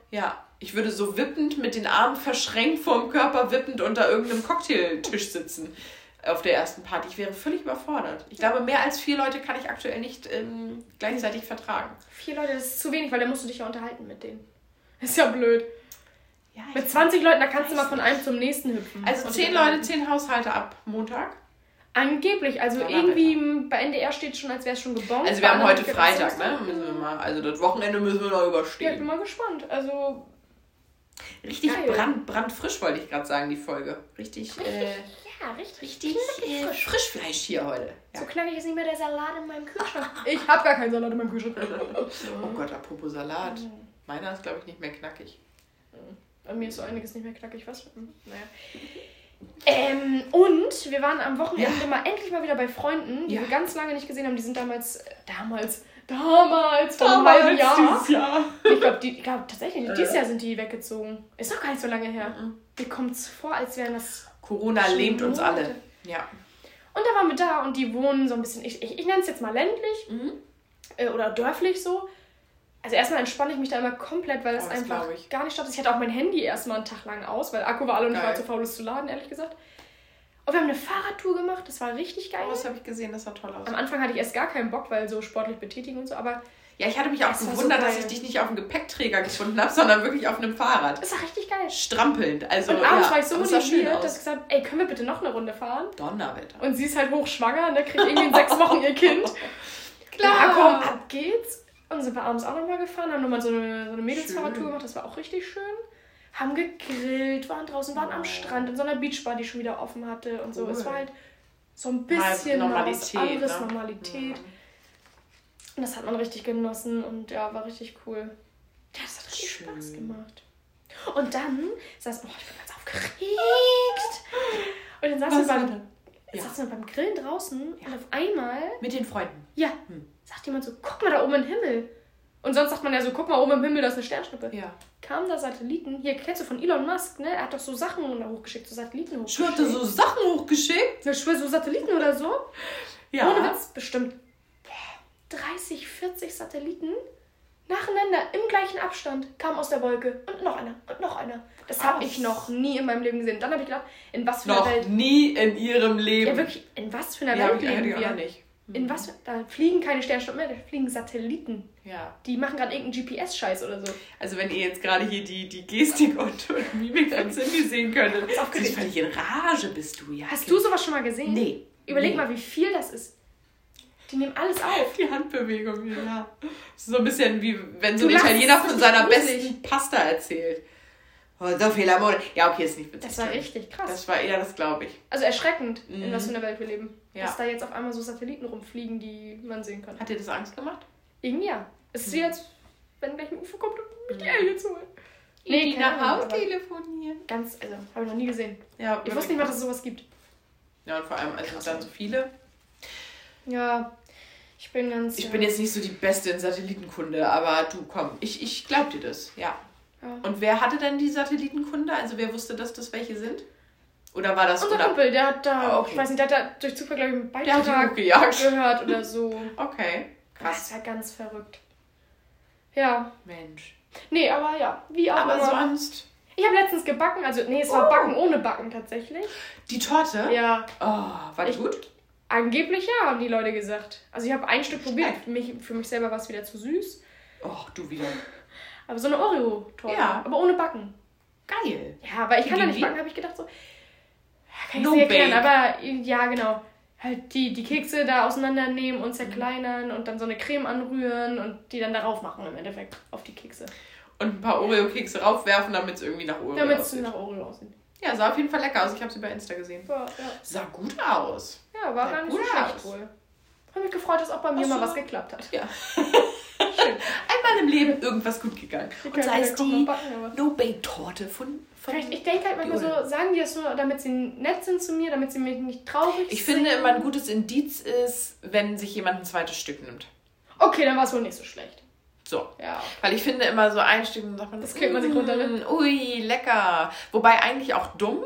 Speaker 1: Ja, ich würde so wippend mit den Armen verschränkt vorm Körper wippend unter irgendeinem Cocktailtisch sitzen auf der ersten Party. Ich wäre völlig überfordert. Ich glaube, mehr als vier Leute kann ich aktuell nicht ähm, gleichzeitig vertragen.
Speaker 2: Vier Leute, das ist zu wenig, weil dann musst du dich ja unterhalten mit denen. ist ja blöd. Ja, mit 20 Leuten, da kannst du mal von einem zum nächsten hüpfen.
Speaker 1: Also zehn Leute, zehn Haushalte ab Montag.
Speaker 2: Angeblich, also ja, irgendwie bei NDR steht schon, als wäre es schon gebombt.
Speaker 1: Also wir haben heute Freitag, ne? Müssen wir mal, also das Wochenende müssen wir noch überstehen. Ja,
Speaker 2: ich bin mal gespannt. Also
Speaker 1: richtig brand, brandfrisch wollte ich gerade sagen, die Folge. Richtig. richtig äh, ja, richtig. Richtig äh, frisch. Frischfleisch hier heute.
Speaker 2: Ja. So knackig ist nicht mehr der Salat in meinem Kühlschrank. ich habe gar keinen Salat in meinem Kühlschrank.
Speaker 1: oh Gott, apropos Salat. Meiner ist, glaube ich, nicht mehr knackig.
Speaker 2: Bei mir ist so einiges nicht mehr knackig. Was? Hm, naja. Ähm, und wir waren am Wochenende ja. mal endlich mal wieder bei Freunden, die ja. wir ganz lange nicht gesehen haben. Die sind damals, äh, damals, damals, vor einem halben Jahr. Dieses Jahr. Ich glaube, glaub, tatsächlich, dieses Jahr sind die weggezogen. Ist noch gar nicht so lange her. Mhm. Mir kommt es vor, als wären das
Speaker 1: Corona lähmt uns alle. Ja.
Speaker 2: Und da waren wir da und die wohnen so ein bisschen, ich, ich, ich nenne es jetzt mal ländlich mhm. äh, oder dörflich so. Also erstmal entspanne ich mich da immer komplett, weil es oh, einfach gar nicht ist. Ich hatte auch mein Handy erstmal einen Tag lang aus, weil Akku war alle und ich war zu faul, es zu laden, ehrlich gesagt. Und wir haben eine Fahrradtour gemacht, das war richtig geil.
Speaker 1: Oh, das habe ich gesehen, das sah toll aus.
Speaker 2: Am Anfang hatte ich erst gar keinen Bock, weil so sportlich betätigen und so, aber
Speaker 1: ja, ich hatte mich auch das gewundert, so dass ich dich nicht auf dem Gepäckträger gefunden habe, sondern wirklich auf einem Fahrrad.
Speaker 2: Das war richtig geil.
Speaker 1: Strampelnd. Also,
Speaker 2: und abends ja, war ich so motiviert, dass ich gesagt habe, ey, können wir bitte noch eine Runde fahren?
Speaker 1: Donnerwetter.
Speaker 2: Und sie ist halt hochschwanger, ne, kriegt irgendwie in sechs Wochen ihr Kind. Klar. Ja, komm, ab geht's. Und sind wir abends auch nochmal gefahren, haben nochmal so eine, so eine Mädelsfahrradtour gemacht, das war auch richtig schön. Haben gegrillt, waren draußen, waren am Strand, in so einer Beachbar, die schon wieder offen hatte und so. Es war halt so ein bisschen Normalität, was anderes, ne? Normalität. Mhm. Und das hat man richtig genossen und ja, war richtig cool. Ja, das hat richtig Schön. Spaß gemacht. Und dann saß, oh, ich bin ganz aufgeregt. Und dann saßen wir beim, ja. beim Grillen draußen ja. und auf einmal.
Speaker 1: Mit den Freunden.
Speaker 2: Ja. Hm. Sagt jemand so, guck mal da oben im Himmel. Und sonst sagt man ja so, guck mal oben im Himmel, da ist eine Sternschnuppe. Ja. Kamen da Satelliten. Hier, kennst du von Elon Musk, ne? Er hat doch so Sachen hochgeschickt, so Satelliten
Speaker 1: hochgeschickt. Schwör, hat so Sachen hochgeschickt?
Speaker 2: Ja, schwör, so Satelliten oder so. Ja. Ohne Witz, bestimmt 30, 40 Satelliten nacheinander im gleichen Abstand kamen aus der Wolke. Und noch einer und noch einer. Das habe ich noch nie in meinem Leben gesehen. Dann habe ich gedacht, in was für
Speaker 1: einer noch Welt. nie in ihrem Leben.
Speaker 2: Ja, wirklich, in was für einer ja, Welt leben wir? Nicht. In was? Da fliegen keine Sternstunden mehr, da fliegen Satelliten. Ja. Die machen gerade irgendeinen GPS-Scheiß oder so.
Speaker 1: Also wenn ihr jetzt gerade hier die, die Gestik und, und Mimik von Cindy sehen könntet, du bist völlig in Rage bist du, ja.
Speaker 2: Hast du sowas schon mal gesehen? Nee. Überleg nee. mal, wie viel das ist. Die nehmen alles auf.
Speaker 1: Die Handbewegung, ja. So ein bisschen wie wenn so ein Italiener von seiner gruselig. besten Pasta erzählt. Oh, so viel Amore. Ja, okay, ist nicht witzig.
Speaker 2: Das war richtig krass.
Speaker 1: Das war eher, das glaube ich.
Speaker 2: Also erschreckend, mhm. in was für einer Welt wir leben. Ja. Dass da jetzt auf einmal so Satelliten rumfliegen, die man sehen kann.
Speaker 1: Hat dir das Angst gemacht?
Speaker 2: Irgendwie ja. Es ist wie jetzt, wenn gleich ein UFO kommt und mich die Aliens holen.
Speaker 1: Nee, die nach Hause telefonieren.
Speaker 2: Ganz, also, habe ich noch nie gesehen. Ja, ich wusste nicht mal, dass es sowas gibt.
Speaker 1: Ja, und vor allem, also dann so viele.
Speaker 2: Ja, ich bin ganz.
Speaker 1: Ich ja. bin jetzt nicht so die Beste in Satellitenkunde, aber du komm, ich, ich glaub dir das, ja. ja. Und wer hatte denn die Satellitenkunde? Also wer wusste, dass das welche sind? Oder war das
Speaker 2: Unser
Speaker 1: oder?
Speaker 2: Kumpel, der hat da, oh, okay. ich weiß nicht, der hat da durch Zufall, glaube ich, einen Beitrag gehört oder so.
Speaker 1: Okay, krass.
Speaker 2: Das ist ja ganz verrückt. Ja.
Speaker 1: Mensch.
Speaker 2: Nee, aber ja, wie auch
Speaker 1: aber immer. Aber sonst.
Speaker 2: Ich habe letztens gebacken, also nee, es war oh. Backen ohne Backen tatsächlich.
Speaker 1: Die Torte?
Speaker 2: Ja.
Speaker 1: Oh, war die ich, gut?
Speaker 2: Angeblich ja, haben die Leute gesagt. Also ich habe ein Stück probiert. Für mich, für mich selber war es wieder zu süß.
Speaker 1: Och, du wieder.
Speaker 2: Aber so eine Oreo-Torte. Ja. Aber ohne Backen.
Speaker 1: Geil.
Speaker 2: Ja, aber ich kann da nicht backen, habe ich gedacht so. Kann ich no nicht erklären, aber ja, genau. Halt die, die Kekse da auseinandernehmen und zerkleinern und dann so eine Creme anrühren und die dann darauf machen im Endeffekt auf die Kekse.
Speaker 1: Und ein paar Oreo-Kekse raufwerfen, damit es irgendwie nach Oreo
Speaker 2: Damit es nach Oreo aussieht.
Speaker 1: Ja, sah auf jeden Fall lecker aus. Ich habe sie bei Insta gesehen. Ja, ja. Sah gut aus.
Speaker 2: Ja, war gar nicht so schlecht wohl. Hab mich gefreut, dass auch bei mir so. mal was geklappt hat. Ja.
Speaker 1: Einmal im Leben irgendwas gut gegangen. Und sei es die No-Bake-Torte von, von.
Speaker 2: Ich denke halt manchmal so, sagen die das nur, damit sie nett sind zu mir, damit sie mich nicht traurig
Speaker 1: Ich sind. finde immer ein gutes Indiz ist, wenn sich jemand ein zweites Stück nimmt.
Speaker 2: Okay, dann war es wohl nicht so schlecht.
Speaker 1: So. Ja. Weil ich finde immer so ein Stück, sagt man, das kriegt man sich runter. Ui, lecker. Wobei eigentlich auch dumm,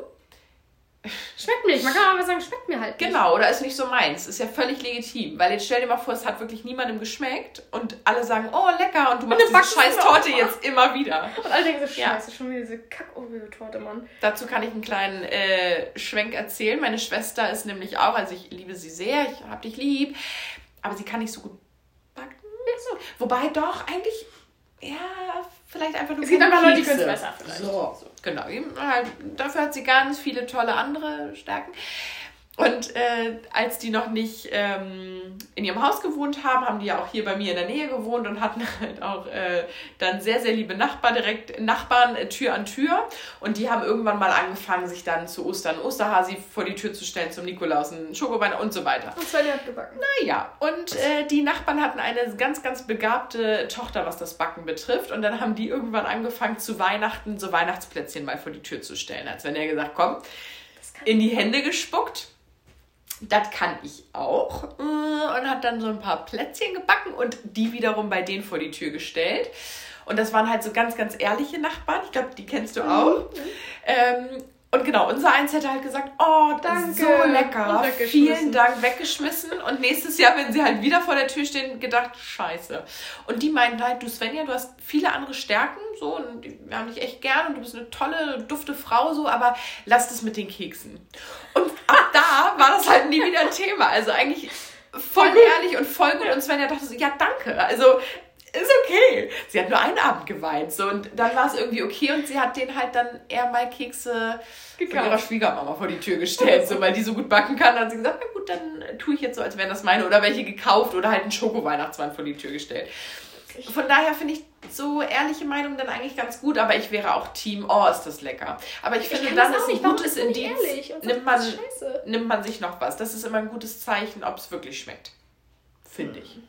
Speaker 2: Schmeckt mir nicht. Man kann aber sagen, schmeckt mir halt
Speaker 1: nicht. Genau, oder ist nicht so meins. Ist ja völlig legitim. Weil jetzt stell dir mal vor, es hat wirklich niemandem geschmeckt und alle sagen, oh lecker, und du machst diese scheiß Torte jetzt immer wieder.
Speaker 2: Und alle denken so, scheiße, ja. schon wieder diese Kack-Oreo-Torte, Mann.
Speaker 1: Dazu kann ich einen kleinen äh, Schwenk erzählen. Meine Schwester ist nämlich auch, also ich liebe sie sehr, ich hab dich lieb, aber sie kann nicht so gut backen. So. Wobei doch, eigentlich, ja, vielleicht einfach nur Es gibt einfach Leute, die können es besser vielleicht. So, so. genau. Halt, dafür hat sie ganz viele tolle andere Stärken. Und äh, als die noch nicht ähm, in ihrem Haus gewohnt haben, haben die ja auch hier bei mir in der Nähe gewohnt und hatten halt auch äh, dann sehr, sehr liebe Nachbarn, direkt Nachbarn äh, Tür an Tür. Und die haben irgendwann mal angefangen, sich dann zu Ostern Osterhasi vor die Tür zu stellen, zum Nikolaus, ein Schokobein und so weiter. Und Svenja hat gebacken. Naja, und äh, die Nachbarn hatten eine ganz, ganz begabte Tochter, was das Backen betrifft. Und dann haben die irgendwann angefangen, zu Weihnachten so Weihnachtsplätzchen mal vor die Tür zu stellen. Als wenn er gesagt, komm, in die Hände gespuckt das kann ich auch. Äh, und hat dann so ein paar Plätzchen gebacken und die wiederum bei denen vor die Tür gestellt. Und das waren halt so ganz, ganz ehrliche Nachbarn. Ich glaube, die kennst du auch. Mhm. Ähm, und genau, unser Eins hätte halt gesagt, oh, Danke. so lecker, vielen Dank, weggeschmissen. Und nächstes Jahr, wenn sie halt wieder vor der Tür stehen, gedacht, scheiße. Und die meinten halt, du Svenja, du hast viele andere Stärken, so, und wir haben dich echt gern und du bist eine tolle, dufte Frau, so, aber lass das mit den Keksen. Und ab da war das halt nie wieder ein Thema. Also eigentlich voll ehrlich und voll gut. Und Svenja dachte so, ja, danke. Also ist okay. Sie hat nur einen Abend geweint. So, und dann war es irgendwie okay und sie hat den halt dann eher mal Kekse Gekauft. von ihrer Schwiegermama vor die Tür gestellt, so, weil die so gut backen kann. Dann hat sie gesagt, na gut, dann tue ich jetzt so, als wären das meine. Oder welche gekauft oder halt einen Schoko-Weihnachtsmann vor die Tür gestellt. Von daher finde ich so ehrliche Meinung dann eigentlich ganz gut, aber ich wäre auch Team, oh, ist das lecker. Aber ich, ich finde, dann ist ein gutes Indiz, nimmt man, nimmt man sich noch was. Das ist immer ein gutes Zeichen, ob es wirklich schmeckt. Finde ich.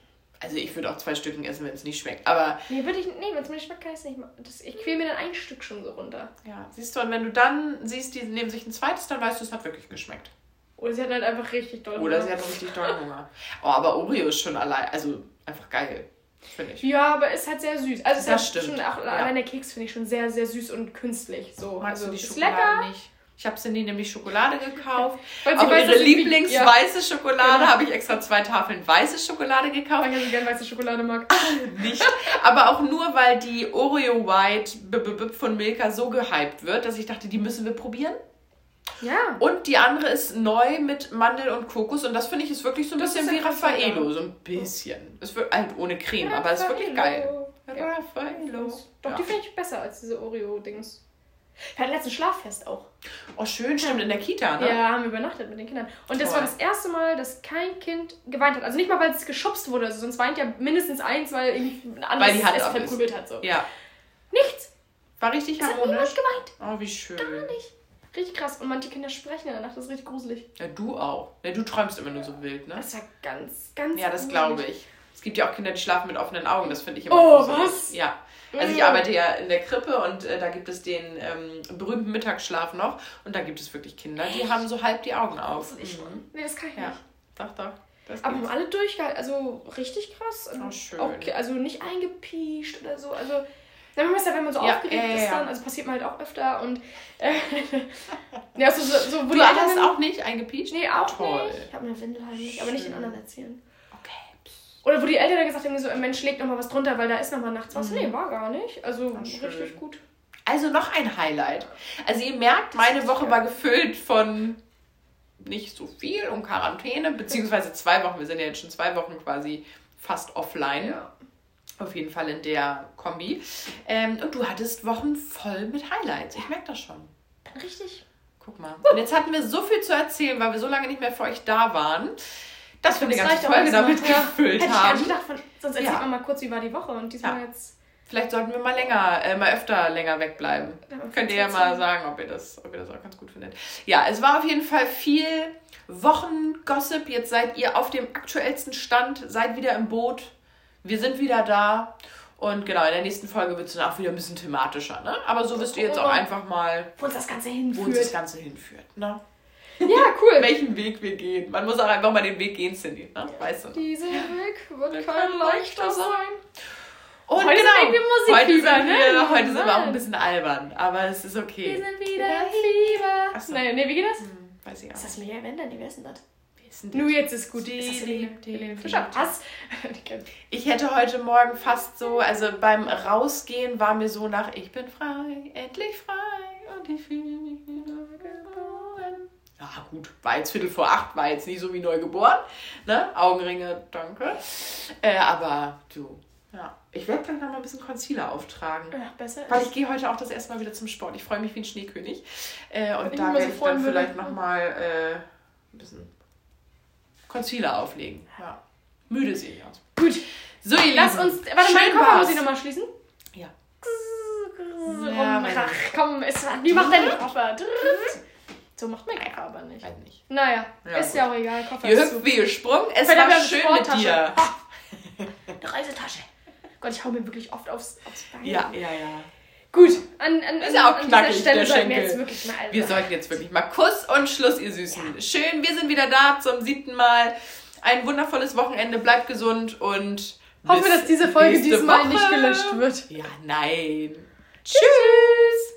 Speaker 1: Also ich würde auch zwei Stücken essen, wenn es nicht schmeckt. Aber.
Speaker 2: Nee, würde ich. Nee, wenn es mir nicht schmeckt, kann ich es nicht machen. Das, ich quäle mir dann ein Stück schon so runter.
Speaker 1: Ja, siehst du, und wenn du dann siehst, die nehmen sich ein zweites, dann weißt du, es hat wirklich geschmeckt.
Speaker 2: Oder sie hat halt einfach richtig doll
Speaker 1: Hunger. Oder sie hat richtig doll Hunger. Oh, aber Oreo ist schon allein, also einfach geil. Finde ich.
Speaker 2: Ja, aber ist halt sehr süß. Also es das ist halt stimmt. schon auch ja. allein der Keks finde ich schon sehr, sehr süß und künstlich. So. Magst also, du die
Speaker 1: Schokolade lecker. nicht? Ich habe Cindy nämlich Schokolade gekauft. Weil sie Auch ihre Lieblingsweiße ja. Schokolade genau. habe ich extra zwei Tafeln weiße Schokolade gekauft.
Speaker 2: Weil ich gerne weiße Schokolade mag.
Speaker 1: Nicht. Aber auch nur, weil die Oreo White von Milka so gehypt wird, dass ich dachte, die müssen wir probieren. Ja. Und die andere ist neu mit Mandel und Kokos und das finde ich ist wirklich so ein das bisschen wie Raffaello, so ein bisschen. Es wird halt ohne Creme, Raffaello. aber es ist wirklich geil.
Speaker 2: Ja. Raffaello. Doch, ja. die finde ich besser als diese Oreo-Dings. Wir hatten letztens Schlaffest auch.
Speaker 1: Oh, schön, stimmt, in der Kita, ne?
Speaker 2: Ja, haben wir übernachtet mit den Kindern. Und Toll. das war das erste Mal, dass kein Kind geweint hat. Also nicht mal, weil es geschubst wurde, also sonst weint ja mindestens eins, weil irgendwie ein anderes weil die Hand es verprügelt hat. So. Ja. Nichts.
Speaker 1: War richtig es harmonisch. Hat geweint. Oh, wie schön.
Speaker 2: Gar nicht. Richtig krass. Und manche Kinder sprechen in der Nacht, das ist richtig gruselig.
Speaker 1: Ja, du auch. Ja, du träumst immer nur so wild, ne?
Speaker 2: Das ist ja ganz, ganz
Speaker 1: Ja, das glaube ich. Es gibt ja auch Kinder, die schlafen mit offenen Augen. Das finde ich immer Oh, was? Ja. Also ich arbeite ja in der Krippe und äh, da gibt es den ähm, berühmten Mittagsschlaf noch und da gibt es wirklich Kinder, die haben so halb die Augen auf.
Speaker 2: Das mhm. Nee, das kann ich ja. nicht.
Speaker 1: Doch, doch.
Speaker 2: Aber haben alle durchgehalten, also richtig krass. Oh, schön. Auch, also nicht eingepiescht oder so. Also, dann man ja, wenn man so ja, aufgeregt ja, ist dann, also passiert man halt auch öfter und äh,
Speaker 1: ja, so, so, so wo du die hast auch nicht eingepiescht?
Speaker 2: Nee, auch Toll. nicht. Ich habe eine Windel heimlich, aber nicht den anderen erzählen. Oder wo die Eltern dann gesagt haben, so, Mensch, leg noch mal was drunter, weil da ist noch mal nachts was. Mhm. Nee, war gar nicht. Also richtig gut.
Speaker 1: Also noch ein Highlight. Also ihr merkt, meine Woche war gefüllt von nicht so viel und Quarantäne, beziehungsweise zwei Wochen. Wir sind ja jetzt schon zwei Wochen quasi fast offline. Ja. Auf jeden Fall in der Kombi. Ähm, und du hattest Wochen voll mit Highlights. Ich merke das schon.
Speaker 2: Richtig.
Speaker 1: Guck mal. Und jetzt hatten wir so viel zu erzählen, weil wir so lange nicht mehr für euch da waren dass wir eine ganze Folge damit
Speaker 2: ja. gefüllt Hätte haben. Ich gedacht, von, sonst erzählt ja. man mal kurz, wie war die Woche und diesmal ja. jetzt.
Speaker 1: Vielleicht sollten wir mal länger, äh, mal öfter länger wegbleiben. Könnt ihr ja mal sagen, ob ihr, das, ob ihr das auch ganz gut findet. Ja, es war auf jeden Fall viel Wochengossip. Jetzt seid ihr auf dem aktuellsten Stand, seid wieder im Boot. Wir sind wieder da. Und genau, in der nächsten Folge wird es dann auch wieder ein bisschen thematischer, ne? Aber so wisst ihr jetzt auch einfach mal,
Speaker 2: wo uns das Ganze hinführt.
Speaker 1: Wo uns das Ganze hinführt, ne? Ja, cool. Welchen Weg wir gehen. Man muss auch einfach mal den Weg gehen, Cindy. Ne? Weißt du? Dieser Weg wird kein leichter sein. Und heute genau, sind wir Musik heute, sind wir, ne? heute sind wir auch ein bisschen albern, aber es ist okay. Wir sind wieder Fieber. Achso. Nein, nee, wie geht das? Hm, weiß ich auch. Ist das Mega Wender? Nee, wer ist denn das? Nur jetzt ist gut. Die, ist die, die, die Fischer. Was? ich hätte heute Morgen fast so, also beim Rausgehen war mir so nach, ich bin frei, endlich frei und ich fühle mich wieder. Ja, gut, war jetzt Viertel vor acht, war jetzt nicht so wie neu geboren. Ne? Augenringe, danke. Äh, aber du, ja. Ich werde dann noch mal ein bisschen Concealer auftragen. Ja, besser. Weil ich gehe heute auch das erste Mal wieder zum Sport. Ich freue mich wie ein Schneekönig. Äh, und ich da werde ich dann würde. vielleicht noch mal äh, ein bisschen Concealer auflegen. Ja. Müde sehe ich aus. Gut. So, ihr Lass uns. Warte, meinen Koffer muss ich noch mal schließen. Ja. ja Ach, komm, es, wie macht dein Koffer? So macht mein Koffer aber nicht. Weiß nicht. Naja, ja, ist gut. ja auch egal. Koffer Ihr hüpft wie gesprungen. Es war schön mit dir. Eine Reisetasche. Gott, ich hau mir wirklich oft aufs, aufs Bein. Ja, ja, ja. Gut, an, an, ist ja auch an knackig, Stelle sollten wir jetzt wirklich mal. Wir sollten jetzt wirklich mal Kuss und Schluss, ihr Süßen. Ja. Schön, wir sind wieder da zum siebten Mal. Ein wundervolles Wochenende, bleibt gesund und. Hoffen wir, dass diese Folge diesmal Woche. nicht gelöscht wird. Ja, nein. Tschüss.